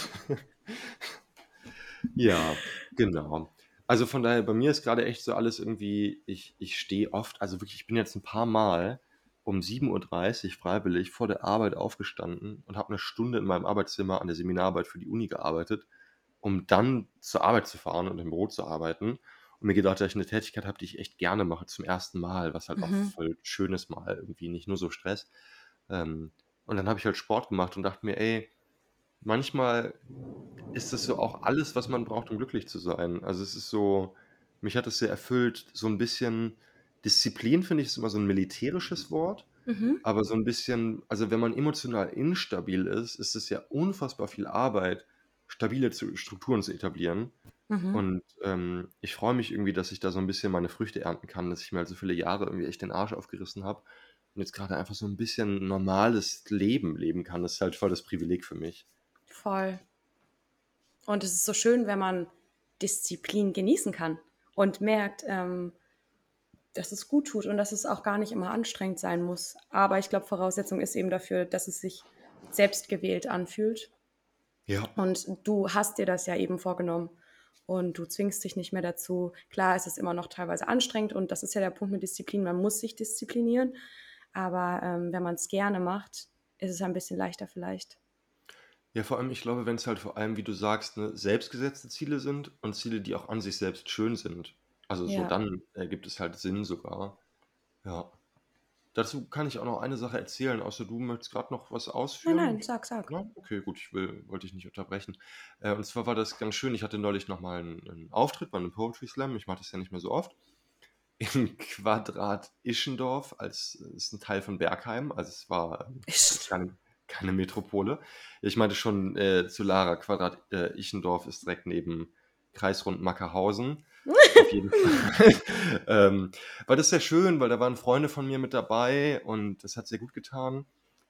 ja, genau. Also von daher, bei mir ist gerade echt so alles irgendwie, ich, ich stehe oft, also wirklich, ich bin jetzt ein paar Mal um 7.30 Uhr freiwillig vor der Arbeit aufgestanden und habe eine Stunde in meinem Arbeitszimmer an der Seminararbeit für die Uni gearbeitet, um dann zur Arbeit zu fahren und im Büro zu arbeiten. Und mir gedacht, dass ich eine Tätigkeit habe, die ich echt gerne mache, zum ersten Mal, was halt auch Mhm. voll schönes Mal, irgendwie nicht nur so Stress. Ähm, und dann habe ich halt Sport gemacht und dachte mir, ey, manchmal ist das so auch alles, was man braucht, um glücklich zu sein. Also es ist so, mich hat das sehr erfüllt, so ein bisschen Disziplin, finde ich, ist immer so ein militärisches Wort, Mhm. aber so ein bisschen, also wenn man emotional instabil ist, ist es ja unfassbar viel Arbeit, stabile Strukturen zu etablieren. Mhm. Und ähm, ich freue mich irgendwie, dass ich da so ein bisschen meine Früchte ernten kann, dass ich mir halt so viele Jahre irgendwie echt den Arsch aufgerissen habe und jetzt gerade einfach so ein bisschen normales Leben leben kann. Das ist halt voll das Privileg für mich. Voll. Und es ist so schön, wenn man Disziplin genießen kann und merkt, ähm, dass es gut tut und dass es auch gar nicht immer anstrengend sein muss. Aber ich glaube, Voraussetzung ist eben dafür, dass es sich selbst gewählt anfühlt. Ja. Und du hast dir das ja eben vorgenommen und du zwingst dich nicht mehr dazu. Klar, es ist immer noch teilweise anstrengend und das ist ja der Punkt mit Disziplin. Man muss sich disziplinieren. Aber ähm, wenn man es gerne macht, ist es ein bisschen leichter vielleicht. Ja, vor allem, ich glaube, wenn es halt vor allem, wie du sagst, ne, selbstgesetzte Ziele sind und Ziele, die auch an sich selbst schön sind. Also so Ja. dann ergibt es halt Sinn sogar. Ja. Dazu kann ich auch noch eine Sache erzählen, außer du möchtest gerade noch was Nein, ausführen. nein, sag, sag. Ja, okay, gut, ich will, wollte dich nicht unterbrechen. Äh, und zwar war das ganz schön. Ich hatte neulich nochmal einen, einen Auftritt bei einem Poetry Slam. Ich mache das ja nicht mehr so oft. In Quadrat Ischendorf, als ist ein Teil von Bergheim. Also es war ähm, keine, keine Metropole. Ich meinte schon äh, zu Lara, Quadrat äh, Ischendorf ist direkt neben Kreisrund Mackerhausen. Auf jeden Fall. ähm, war das sehr schön, weil da waren Freunde von mir mit dabei und das hat sehr gut getan.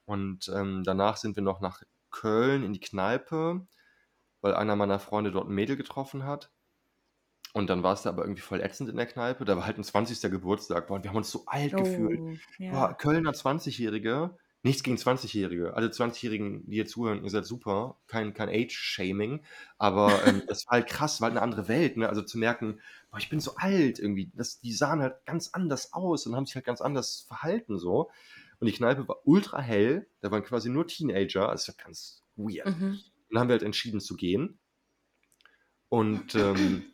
Und ähm, danach sind wir noch nach Köln in die Kneipe, weil einer meiner Freunde dort ein Mädel getroffen hat. Und dann war es da aber irgendwie voll ätzend in der Kneipe. Da war halt ein 20. Geburtstag. Boah, und wir haben uns so alt gefühlt. Oh, Boah, ja. Kölner 20-Jährige. Nichts gegen 20-Jährige. Alle 20-Jährigen, die hier zuhören, ihr seid super. Kein, kein Age-Shaming. Aber ähm, das war halt krass, war halt eine andere Welt. Ne? Also zu merken, boah, ich bin so alt irgendwie. Das, die sahen halt ganz anders aus und haben sich halt ganz anders verhalten so. Und die Kneipe war ultra hell. Da waren quasi nur Teenager. Also das war ganz weird. Mhm. Und dann haben wir halt entschieden zu gehen. Und ähm,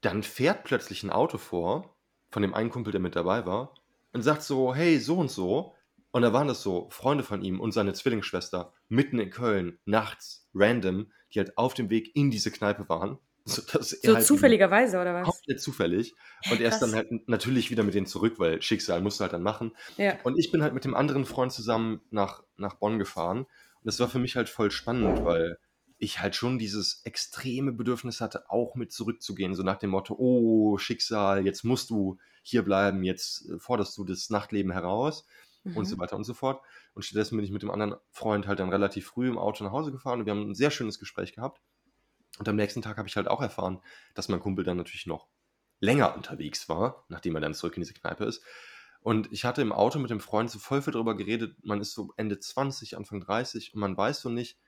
dann fährt plötzlich ein Auto vor, von dem einen Kumpel, der mit dabei war, und sagt so, hey, so und so. Und da waren das so Freunde von ihm und seine Zwillingsschwester mitten in Köln, nachts, random, die halt auf dem Weg in diese Kneipe waren. So, er So halt zufälligerweise, oder was? Komplett zufällig. Und er ist dann halt natürlich wieder mit denen zurück, weil Schicksal musst du halt dann machen. Ja. Und ich bin halt mit dem anderen Freund zusammen nach, nach Bonn gefahren. Und das war für mich halt voll spannend, weil ich halt schon dieses extreme Bedürfnis hatte, auch mit zurückzugehen. So nach dem Motto, oh, Schicksal, jetzt musst du hier bleiben, jetzt äh, forderst du das Nachtleben heraus und so Mhm. weiter und so fort. Und stattdessen bin ich mit dem anderen Freund halt dann relativ früh im Auto nach Hause gefahren und wir haben ein sehr schönes Gespräch gehabt. Und am nächsten Tag habe ich halt auch erfahren, dass mein Kumpel dann natürlich noch länger unterwegs war, nachdem er dann zurück in diese Kneipe ist. Und ich hatte im Auto mit dem Freund so voll viel darüber geredet, man ist so Ende 20, Anfang 30 und man weiß so nicht,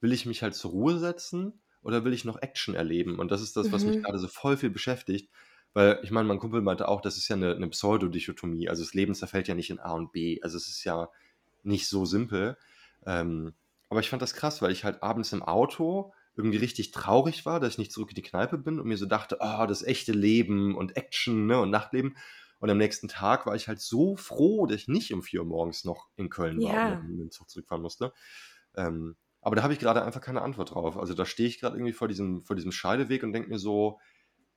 will ich mich halt zur Ruhe setzen oder will ich noch Action erleben? Und das ist das, was mich Mhm. gerade so voll viel beschäftigt. Weil ich meine, mein Kumpel meinte auch, das ist ja eine, eine Pseudodichotomie. Also das Leben zerfällt ja nicht in A und B. Also es ist ja nicht so simpel. Ähm, aber ich fand das krass, weil ich halt abends im Auto irgendwie richtig traurig war, dass ich nicht zurück in die Kneipe bin und mir so dachte, ah, das echte Leben und Action ne, und Nachtleben. Und am nächsten Tag war ich halt so froh, dass ich nicht um 4 Uhr morgens noch in Köln war Ja. und mit dem Zug zurückfahren musste. Ähm, aber da habe ich gerade einfach keine Antwort drauf. Also da stehe ich gerade irgendwie vor diesem, vor diesem Scheideweg und denke mir so,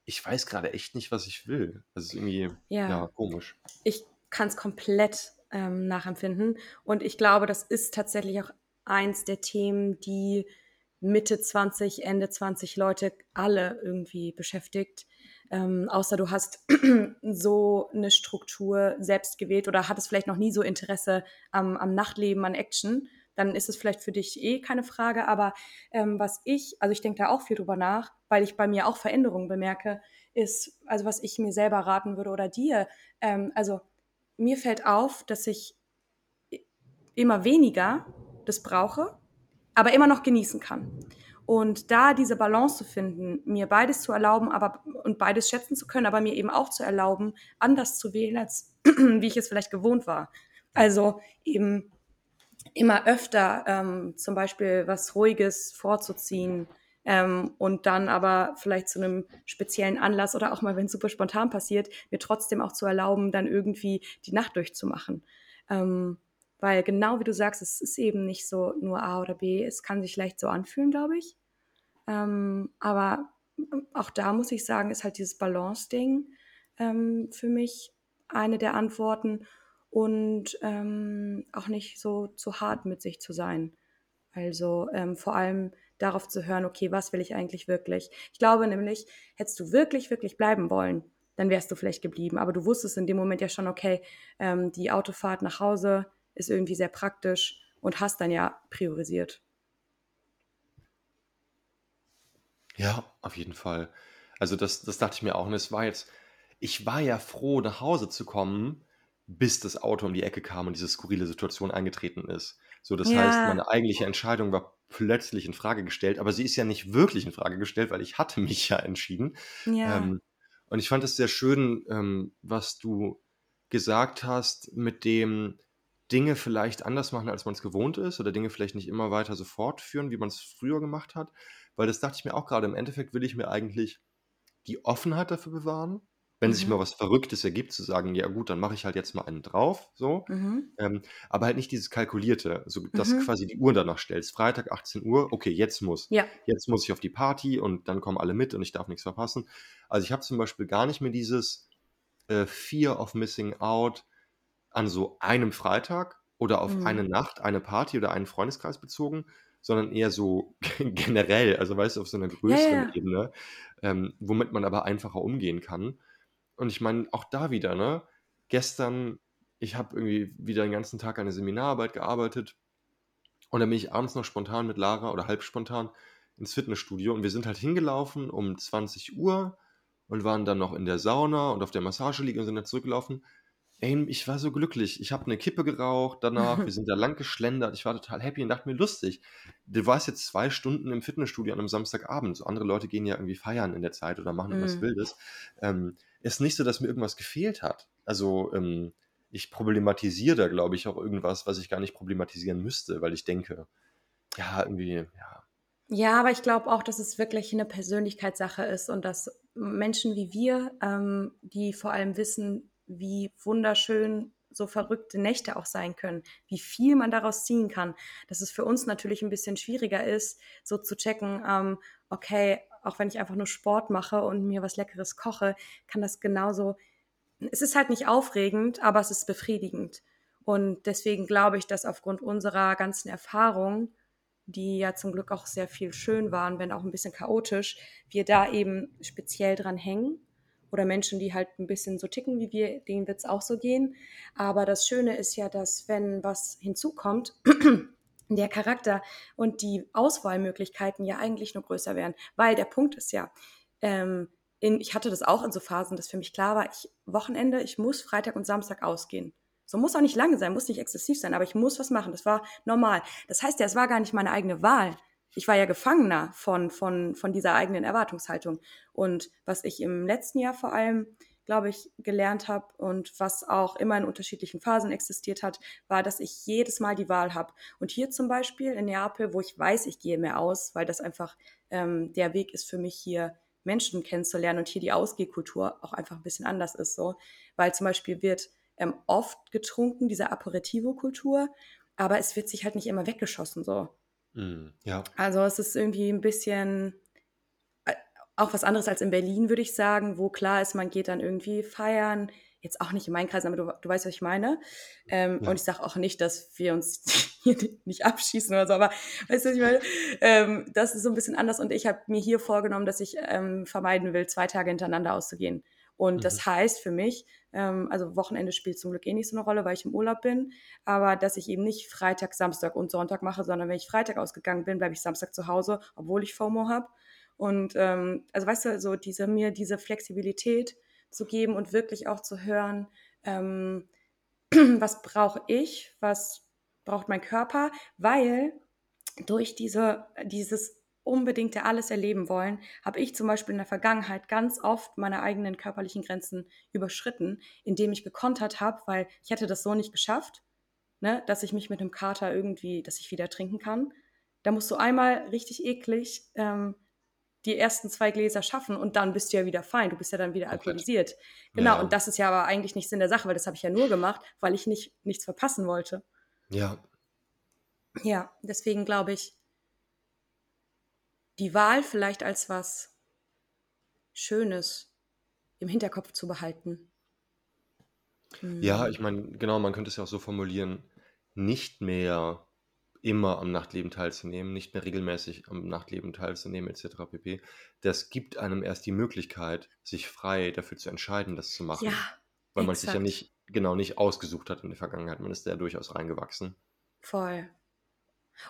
ich weiß gerade echt nicht, was ich will. Das ist irgendwie, Ja. ja, komisch. Ich kann es komplett ähm, nachempfinden. Und ich glaube, das ist tatsächlich auch eins der Themen, die Mitte 20, Ende 20 Leute alle irgendwie beschäftigt. Ähm, außer du hast so eine Struktur selbst gewählt oder hattest vielleicht noch nie so Interesse am, am Nachtleben, an Action, dann ist es vielleicht für dich eh keine Frage. Aber ähm, was ich, also ich denke da auch viel drüber nach, weil ich bei mir auch Veränderungen bemerke, ist, also was ich mir selber raten würde oder dir, ähm, also mir fällt auf, dass ich immer weniger das brauche, aber immer noch genießen kann. Und da diese Balance zu finden, mir beides zu erlauben, aber und beides schätzen zu können, aber mir eben auch zu erlauben, anders zu wählen, als wie ich es vielleicht gewohnt war. Also eben immer öfter ähm, zum Beispiel was Ruhiges vorzuziehen ähm, und dann aber vielleicht zu einem speziellen Anlass oder auch mal, wenn es super spontan passiert, mir trotzdem auch zu erlauben, dann irgendwie die Nacht durchzumachen. Ähm, weil genau wie du sagst, es ist eben nicht so nur A oder B, es kann sich leicht so anfühlen, glaube ich. Ähm, aber auch da muss ich sagen, ist halt dieses Balance-Ding ähm, für mich eine der Antworten und ähm, auch nicht so zu hart mit sich zu sein. Also ähm, vor allem darauf zu hören, okay, was will ich eigentlich wirklich? Ich glaube nämlich, hättest du wirklich, wirklich bleiben wollen, dann wärst du vielleicht geblieben. Aber du wusstest in dem Moment ja schon, okay, ähm, die Autofahrt nach Hause ist irgendwie sehr praktisch und hast dann ja priorisiert. Ja, auf jeden Fall. Also das, das dachte ich mir auch. Und es war jetzt, ich war ja froh, nach Hause zu kommen, bis das Auto um die Ecke kam und diese skurrile Situation eingetreten ist. So, das Ja. heißt, meine eigentliche Entscheidung war plötzlich in Frage gestellt, aber sie ist ja nicht wirklich in Frage gestellt, weil ich hatte mich ja entschieden. Ja. Ähm, und ich fand es sehr schön, ähm, was du gesagt hast, mit dem Dinge vielleicht anders machen, als man es gewohnt ist, oder Dinge vielleicht nicht immer weiter so fortführen, wie man es früher gemacht hat. Weil das dachte ich mir auch gerade, im Endeffekt will ich mir eigentlich die Offenheit dafür bewahren, wenn sich mal Mhm. was Verrücktes ergibt, zu sagen: „Ja gut, dann mache ich halt jetzt mal einen drauf“, so. Mhm. Ähm, aber halt nicht dieses Kalkulierte, so dass Mhm. quasi die Uhr danach stellst. Freitag 18:00, okay, jetzt muss. Ja. Jetzt muss ich auf die Party und dann kommen alle mit und ich darf nix verpassen. Also, ich habe zum Beispiel gar nicht mehr dieses, äh, Fear of Missing Out an so einem Freitag oder auf eine Mhm. Nacht, eine Party oder einen Freundeskreis bezogen, sondern eher so generell, also weißt du, auf so 'ner Ja, ja, größeren ja. Ebene, ähm, womit man aber einfacher umgehen kann. Und ich meine, auch da wieder, ne? Gestern ich habe irgendwie wieder den ganzen Tag an der Seminararbeit gearbeitet und dann bin ich abends noch spontan mit Lara oder halb spontan ins Fitnessstudio und wir sind halt hingelaufen um 20:00 und waren dann noch in der Sauna und auf der Massageliege und sind dann zurückgelaufen. Ey, ich war so glücklich. Ich habe 'ne Kippe geraucht danach, wir sind da lang geschlendert. Ich war total happy und dachte mir: „Lustig, du warst jetzt 2 Stunden im Fitnessstudio an 'nem Samstagabend.“ So andere Leute gehen ja irgendwie feiern in der Zeit oder machen irgendwas Mhm. Wildes. Ähm, ist nicht so, dass mir irgendwas gefehlt hat. Also, ähm, ich problematisiere da, glaube ich, auch irgendwas, was ich gar nicht problematisieren müsste, weil ich denke, ja, irgendwie, ja. Ja, aber ich glaube auch, dass es wirklich 'ne Persönlichkeitssache ist und dass Menschen wie wir, ähm, die vor allem wissen, wie wunderschön so verrückte Nächte auch sein können, wie viel man daraus ziehen kann, dass es für uns natürlich 'n bisschen schwieriger ist, so zu checken, ähm, okay, auch wenn ich einfach nur Sport mache und mir was Leckeres koche, kann das genauso es ist halt nicht aufregend, aber es ist befriedigend. Und deswegen glaube ich, dass aufgrund unserer ganzen Erfahrungen, die ja zum Glück auch sehr viel schön waren, wenn auch 'n bisschen chaotisch, wir da eben speziell dran hängen oder Menschen, die halt 'n bisschen so ticken wie wir, denen wird's auch so gehen. Aber das Schöne ist ja, dass, wenn was hinzukommt, der Charakter und die Auswahlmöglichkeiten ja eigentlich nur größer werden. Weil der Punkt ist ja, ähm, in ich hatte das auch in so Phasen, dass für mich klar war, ich Wochenende, ich muss Freitag und Samstag ausgehen. So, muss auch nicht lange sein, muss nicht exzessiv sein, aber ich muss was machen. Das war normal. Das heißt ja, es war gar nicht meine eigene Wahl. Ich war ja Gefangener von von von dieser eigenen Erwartungshaltung. Und was ich im letzten Jahr vor allem, glaube ich, gelernt habe und was auch immer in unterschiedlichen Phasen existiert hat, war, dass ich jedes Mal die Wahl habe. Und hier zum Beispiel in Neapel, wo ich weiß, ich gehe mehr aus, weil das einfach, ähm, der Weg ist für mich, hier Menschen kennenzulernen und hier die Ausgehkultur auch einfach 'n bisschen anders ist so. Weil zum Beispiel wird, ähm, oft getrunken, diese Aperitivo-Kultur, aber es wird sich halt nicht immer weggeschossen so. Mhm, ja. Also, es ist irgendwie 'n bisschen auch was anderes als in Berlin, würde ich sagen, wo klar ist, man geht dann irgendwie feiern. Jetzt auch nicht in meinen Kreisen, aber du du weißt, was ich meine. Ähm, und Ja. ich sage auch nicht, dass wir uns hier nicht abschießen oder so, aber weißt du, was ich meine? Ähm, das ist so 'n bisschen anders und ich habe mir hier vorgenommen, dass ich, ähm, vermeiden will, 2 Tage hintereinander auszugehen. Und Mhm. das heißt für mich ähm, also Wochenende spielt zum Glück eh nicht so 'ne Rolle, weil ich im Urlaub bin, aber dass ich eben nicht Freitag, Samstag und Sonntag mache, sondern wenn ich Freitag ausgegangen bin, bleibe ich Samstag zu Hause, obwohl ich FOMO habe. Und, ähm, also weißt du, so diese mir diese Flexibilität zu geben und wirklich auch zu hören, ähm, was brauche ich, was braucht mein Körper? Weil durch diese dieses unbedingte alles erleben wollen, habe ich zum Beispiel in der Vergangenheit ganz oft meine eigenen körperlichen Grenzen überschritten, indem ich gekontert habe, weil ich hätte das so nicht geschafft, ne, dass ich mich mit 'nem Kater irgendwie dass ich wieder trinken kann. Da musst du einmal richtig eklig, ähm, die ersten 2 Gläser schaffen und dann bist du ja wieder fein. Du bist ja dann wieder alkoholisiert. Ja, Genau, und ja. das ist ja aber eigentlich nicht Sinn der Sache, weil das habe ich ja nur gemacht, weil ich nicht nichts verpassen wollte. Ja. Ja, deswegen glaube ich die Wahl vielleicht als was Schönes im Hinterkopf zu behalten. Ja, Mhm. ich meine, genau, man könnte es ja auch so formulieren, nicht mehr immer am Nachtleben teilzunehmen, nicht mehr regelmäßig am Nachtleben teilzunehmen et cetera pp. Das gibt einem erst die Möglichkeit, sich frei dafür zu entscheiden, das zu Ja, machen, weil man sich ja exakt. nicht genau, nicht ausgesucht hat in der Vergangenheit. Man ist da ja durchaus reingewachsen. Voll.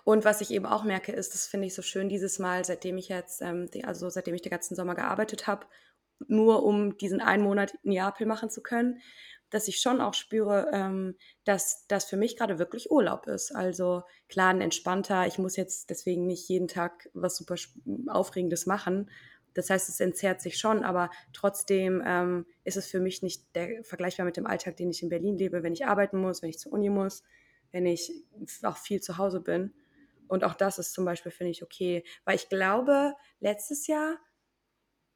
Und was ich eben auch merke, ist, das finde ich so schön dieses Mal, seitdem ich jetzt, ähm, die also seitdem ich den ganzen Sommer gearbeitet habe, nur um diesen einen Monat Neapel machen zu können, dass ich schon auch spüre, ähm, dass das für mich grade wirklich Urlaub ist. Also klar, 'n entspannter ich muss jetzt deswegen nicht jeden Tag was super Aufregendes machen. Das heißt, es entzerrt sich schon, aber trotzdem, ähm, ist es für mich nicht der vergleichbar mit dem Alltag, den ich in Berlin lebe, wenn ich arbeiten muss, wenn ich zur Uni muss, wenn ich auch viel zu Hause bin. Und auch das ist zum Beispiel, finde ich, okay, weil ich glaube, letztes Jahr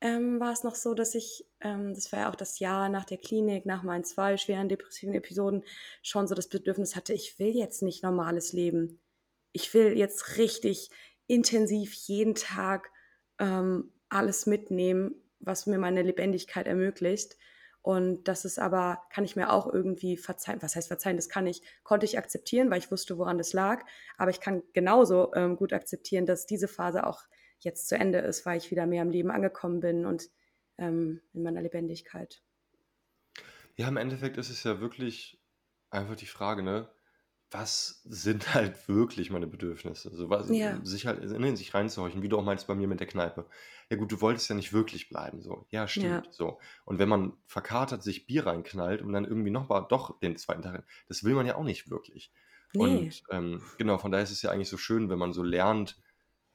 ähm, war es noch so, dass ich, ähm, das war ja auch das Jahr nach der Klinik, nach meinen zwei schweren depressiven Episoden, schon so das Bedürfnis hatte, ich will jetzt nicht normales Leben. Ich will jetzt richtig intensiv jeden Tag ähm, alles mitnehmen, was mir meine Lebendigkeit ermöglicht. Und das ist aber, kann ich mir auch irgendwie verzeihen. Was heißt verzeihen? Das kann ich, konnte ich akzeptieren, weil ich wusste, woran das lag. Aber ich kann genauso ähm, gut akzeptieren, dass diese Phase auch jetzt zu Ende ist, weil ich wieder mehr im Leben angekommen bin und ähm, in meiner Lebendigkeit. Ja, im Endeffekt ist es ja wirklich einfach die Frage, ne? was sind halt wirklich meine Bedürfnisse? Also was, Ja, sich halt in sich reinzuhorchen, wie du auch meinst bei mir mit der Kneipe. Ja gut, du wolltest ja nicht wirklich bleiben, so. Ja, ja, stimmt, so. Und wenn man verkatert sich Bier reinknallt und dann irgendwie nochmal doch den zweiten Tag, das will man ja auch nicht wirklich. nee, Und ähm, genau, von daher ist es ja eigentlich so schön, wenn man so lernt,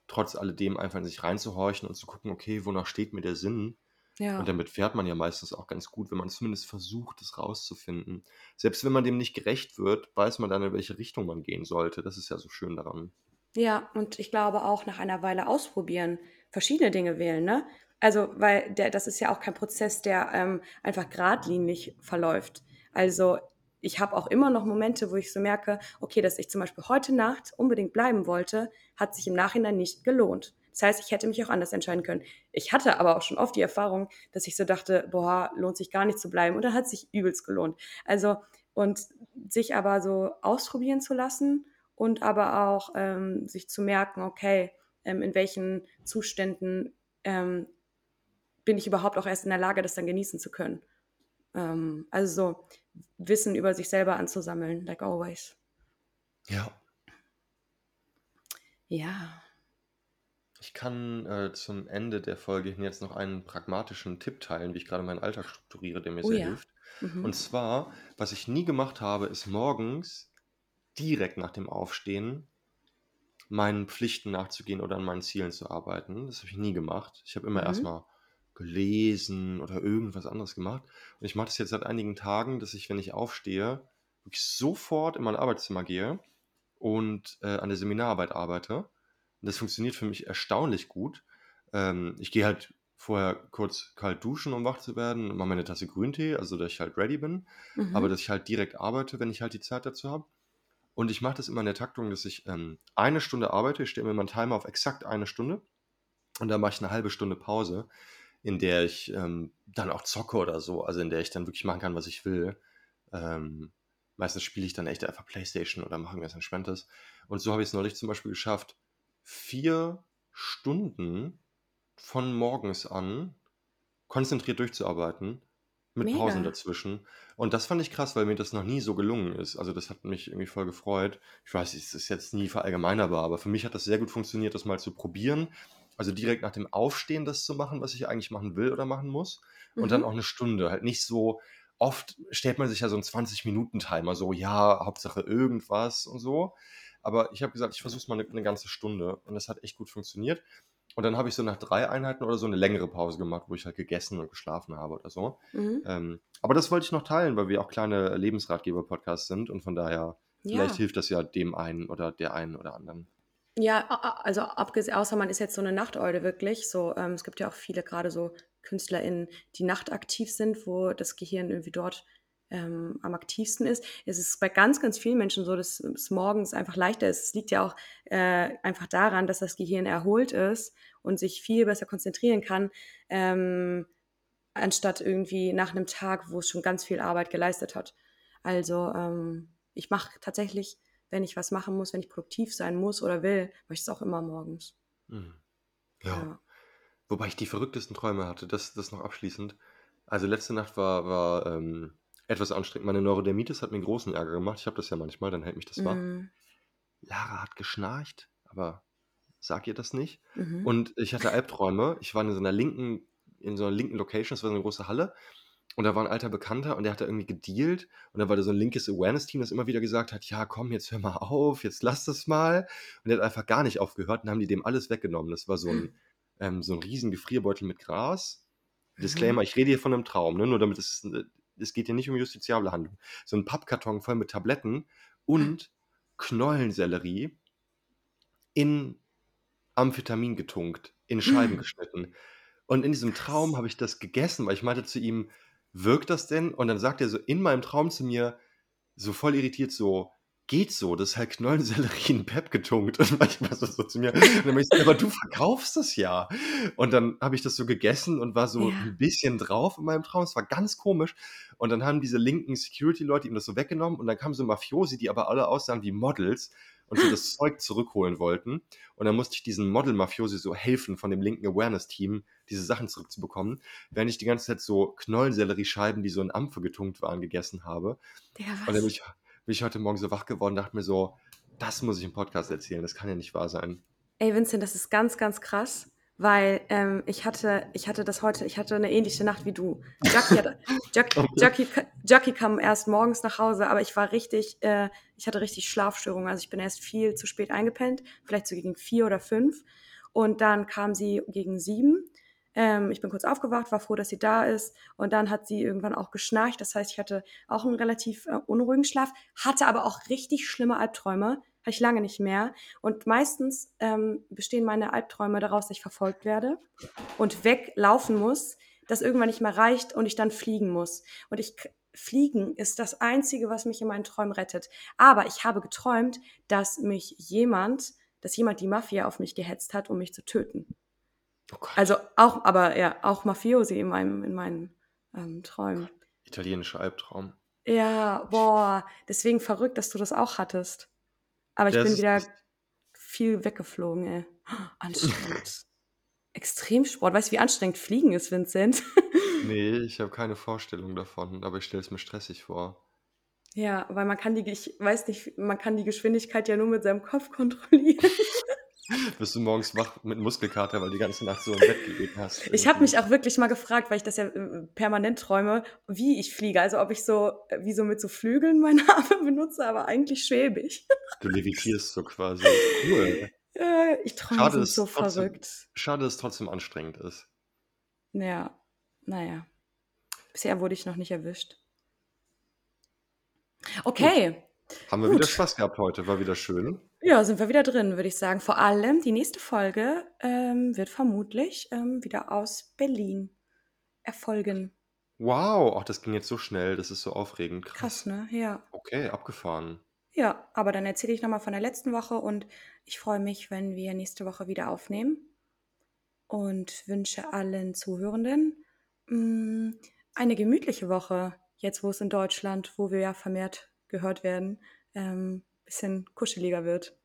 trotz alledem einfach in sich reinzuhorchen und zu gucken, okay, wonach steht mir der Sinn? Und ja, damit fährt man ja meistens auch ganz gut, wenn man zumindest versucht, es rauszufinden. Selbst wenn man dem nicht gerecht wird, weiß man dann, in welche Richtung man gehen sollte. Das ist ja so schön daran. ja. Und ich glaube auch nach einer Weile ausprobieren, verschiedene Dinge wählen, ne? Also, weil der, das ist ja auch kein Prozess, der ähm, einfach geradlinig verläuft. Also, ich habe auch immer noch Momente, wo ich so merke, okay, dass ich zum Beispiel heute Nacht unbedingt bleiben wollte, hat sich im Nachhinein nicht gelohnt. Das heißt, ich hätte mich auch anders entscheiden können. Ich hatte aber auch schon oft die Erfahrung, dass ich so dachte, boah, lohnt sich gar nicht zu bleiben. Und dann hat sich übelst gelohnt. Also, und sich aber so ausprobieren zu lassen und aber auch ähm, sich zu merken, okay, ähm, in welchen Zuständen ähm, bin ich überhaupt auch erst in der Lage, das dann genießen zu können. Ähm, also so Wissen über sich selber anzusammeln, like always. Ja. Ja. Ich kann äh, zum Ende der Folge hin jetzt noch einen pragmatischen Tipp teilen, wie ich gerade meinen Alltag strukturiere, der mir Oh sehr ja. hilft. Mhm. Und zwar, was ich nie gemacht habe, ist morgens direkt nach dem Aufstehen meinen Pflichten nachzugehen oder an meinen Zielen zu arbeiten. Das habe ich nie gemacht. Ich habe immer Mhm. erstmal gelesen oder irgendwas anderes gemacht. Und ich mache das jetzt seit einigen Tagen, dass ich, wenn ich aufstehe, wirklich sofort in mein Arbeitszimmer gehe und äh, an der Seminararbeit arbeite. Und das funktioniert für mich erstaunlich gut. Ähm, ich gehe halt vorher kurz kalt duschen, um wach zu werden, mache meine Tasse Grüntee, also dass ich halt ready bin. Aber Mhm. dass ich halt direkt arbeite, wenn ich halt die Zeit dazu habe. Und ich mache das immer in der Taktung, dass ich ähm, eine Stunde arbeite. Ich stelle mir meinen Timer auf exakt eine Stunde. Und dann mache ich eine halbe Stunde Pause, in der ich ähm, dann auch zocke oder so. Also in der ich dann wirklich machen kann, was ich will. Ähm, meistens spiele ich dann echt einfach Playstation oder mache irgendwas Entspanntes. Und so habe ich es neulich zum Beispiel geschafft, vier Stunden von morgens an konzentriert durchzuarbeiten, mit Pausen Mega. dazwischen. Und das fand ich krass, weil mir das noch nie so gelungen ist. Also das hat mich irgendwie voll gefreut. Ich weiß, es ist jetzt nie verallgemeinerbar, aber für mich hat das sehr gut funktioniert, das mal zu probieren. Also direkt nach dem Aufstehen das zu machen, was ich eigentlich machen will oder machen muss. Und dann Mhm. auch eine Stunde. Halt nicht so, oft stellt man sich ja so einen 20-Minuten-Timer, so ja, Hauptsache irgendwas und so. Aber ich habe gesagt, ich versuche es mal eine, eine ganze Stunde. Und das hat echt gut funktioniert. Und dann habe ich so nach drei Einheiten oder so eine längere Pause gemacht, wo ich halt gegessen und geschlafen habe oder so. Mhm. Ähm, aber das wollte ich noch teilen, weil wir auch kleine Lebensratgeber-Podcasts sind und von daher, vielleicht Ja. hilft das ja dem einen oder der einen oder anderen. Ja, also abgesehen, außer man ist jetzt so eine Nachteule wirklich. So, ähm, es gibt ja auch viele gerade so KünstlerInnen, die nachtaktiv sind, wo das Gehirn irgendwie dort ähm, am aktivsten ist. Es ist bei ganz, ganz vielen Menschen so, dass es morgens einfach leichter ist. Es liegt ja auch äh, einfach daran, dass das Gehirn erholt ist und sich viel besser konzentrieren kann, ähm, anstatt irgendwie nach einem Tag, wo es schon ganz viel Arbeit geleistet hat. Also ähm, ich mache tatsächlich, wenn ich was machen muss, wenn ich produktiv sein muss oder will, mache ich es auch immer morgens. Mhm. Ja. Ja. Wobei ich die verrücktesten Träume hatte, das, das noch abschließend. Also letzte Nacht war, war ähm, etwas anstrengend. Meine Neurodermitis hat mir großen Ärger gemacht. Ich habe das ja manchmal, dann hält mich das wach. Mhm. Lara hat geschnarcht, aber sag ihr das nicht. Mhm. Und ich hatte Albträume. Ich war in so einer linken, in so einer linken Location, das war so eine große Halle. Und da war ein alter Bekannter und der hat da irgendwie gedealt. Und da war da so ein linkes Awareness-Team, das immer wieder gesagt hat: Ja, komm, jetzt hör mal auf, jetzt lass das mal. Und der hat einfach gar nicht aufgehört und dann haben die dem alles weggenommen. Das war so ein, ähm, so ein riesen Gefrierbeutel mit Gras. Disclaimer, ich rede hier von einem Traum, ne? nur damit es, es geht hier nicht um justiziable Handlung. So ein Pappkarton voll mit Tabletten und Knollensellerie in Amphetamin getunkt, in Scheiben Mhm. geschnitten. Und in diesem Traum habe ich das gegessen, weil ich meinte zu ihm, wirkt das denn? Und dann sagt er so in meinem Traum zu mir, so voll irritiert, so, geht so, das ist halt Knollensellerie in Pep getunkt. Und manchmal so, so zu mir, und dann ich, aber du verkaufst das ja. Und dann habe ich das so gegessen und war so Ja. ein bisschen drauf in meinem Traum. Es war ganz komisch. Und dann haben diese linken Security-Leute ihm das so weggenommen und dann kamen so Mafiosi, die aber alle aussahen wie Models und so das Zeug zurückholen wollten. Und dann musste ich diesen Model-Mafiosi so helfen von dem linken Awareness-Team, diese Sachen zurückzubekommen, während ich die ganze Zeit so Knollenselleriescheiben, die so in Ampfe getunkt waren, gegessen habe. Digga, Und dann bin ich, bin ich heute Morgen so wach geworden und dachte mir so, das muss ich im Podcast erzählen, das kann ja nicht wahr sein. Ey, Vincent, das ist ganz, ganz krass, weil ähm, ich hatte, ich hatte das heute, ich hatte eine ähnliche Nacht wie du. Jackie, hatte, Jack, Oh, Jackie, Jackie kam erst morgens nach Hause, aber ich war richtig, äh, ich hatte richtig Schlafstörungen. Also ich bin erst viel zu spät eingepennt, vielleicht so gegen vier oder fünf. Und dann kam sie gegen sieben. Ähm, ich bin kurz aufgewacht, war froh, dass sie da ist. Und dann hat sie irgendwann auch geschnarcht. Das heißt, ich hatte auch einen relativ äh, unruhigen Schlaf, hatte aber auch richtig schlimme Albträume. Hatte ich lange nicht mehr. Und meistens ähm, bestehen meine Albträume daraus, dass ich verfolgt werde und weglaufen muss, das irgendwann nicht mehr reicht und ich dann fliegen muss. Und ich fliegen ist das einzige, was mich in meinen Träumen rettet. Aber ich habe geträumt, dass mich jemand, dass jemand die Mafia auf mich gehetzt hat, um mich zu töten. Oh Also auch, aber ja, auch Mafiosi in meinem, in meinen ähm, Träumen. italienischer Albtraum. Ja, boah, deswegen verrückt, dass du das auch hattest. Aber ich Das bin wieder viel weggeflogen, ey. Anstrengend. Extremsport. Weißt du, wie anstrengend Fliegen ist, Vincent? Nee, ich habe keine Vorstellung davon, aber ich stelle es mir stressig vor. ja, weil man kann die, ich weiß nicht, man kann die Geschwindigkeit ja nur mit seinem Kopf kontrollieren. Bist du morgens wach mit Muskelkater, weil du die ganze Nacht so im Bett gelegen hast? Ich habe irgendwie? mich auch wirklich mal gefragt, weil ich das ja äh, permanent träume, wie ich fliege. Also ob ich so, äh, wie so mit so Flügeln meine Arme benutze, aber eigentlich schwebe ich. Du levitierst so quasi. Cool. Äh, ich träume Schade, so trotzdem- verrückt. Schade, dass es trotzdem anstrengend ist. Ja, naja. Bisher wurde ich noch nicht erwischt. Okay. Haben wir Gut. wieder Spaß gehabt heute, war wieder schön. Ja, sind wir wieder drin, würde ich sagen. Vor allem die nächste Folge ähm, wird vermutlich ähm, wieder aus Berlin erfolgen. Wow, ach, das ging jetzt so schnell, das ist so aufregend. Krass. Krass, ne? Ja. Okay, abgefahren. Ja, aber dann erzähle ich nochmal von der letzten Woche und ich freue mich, wenn wir nächste Woche wieder aufnehmen und wünsche allen Zuhörenden mh, eine gemütliche Woche, jetzt wo es in Deutschland, wo wir ja vermehrt gehört werden, ähm, bisschen kuscheliger wird.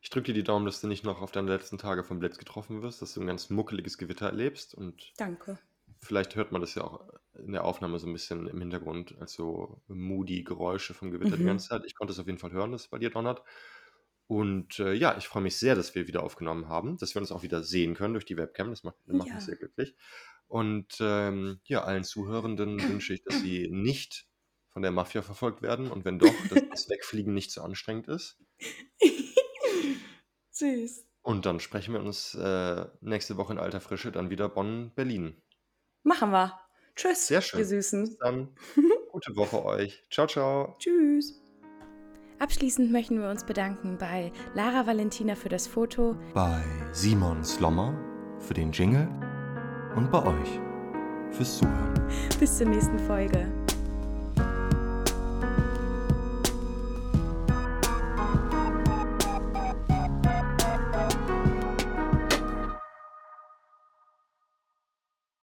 Ich drücke dir die Daumen, dass du nicht noch auf deine letzten Tage vom Blitz getroffen wirst, dass du ein ganz muckeliges Gewitter erlebst und Danke. vielleicht hört man das ja auch in der Aufnahme so ein bisschen im Hintergrund, als so moody Geräusche vom Gewitter die Mhm. ganze Zeit. Ich konnte es auf jeden Fall hören, dass es bei dir donnert. Und äh, ja, ich freue mich sehr, dass wir wieder aufgenommen haben, dass wir uns auch wieder sehen können durch die Webcam. Das macht, macht Ja. mich sehr glücklich. Und ähm, ja, allen Zuhörenden wünsche ich, dass sie nicht von der Mafia verfolgt werden und wenn doch, dass das Wegfliegen nicht so anstrengend ist. Süß. Und dann sprechen wir uns äh, nächste Woche in alter Frische dann wieder Bonn-Berlin. Machen wir. Tschüss, Sehr schön. ihr Süßen. Bis dann. Gute Woche euch. Ciao, ciao. Tschüss. Abschließend möchten wir uns bedanken bei Lara Valentina für das Foto, Bei Simon Slommer für den Jingle und bei euch fürs Zuhören. Bis zur nächsten Folge.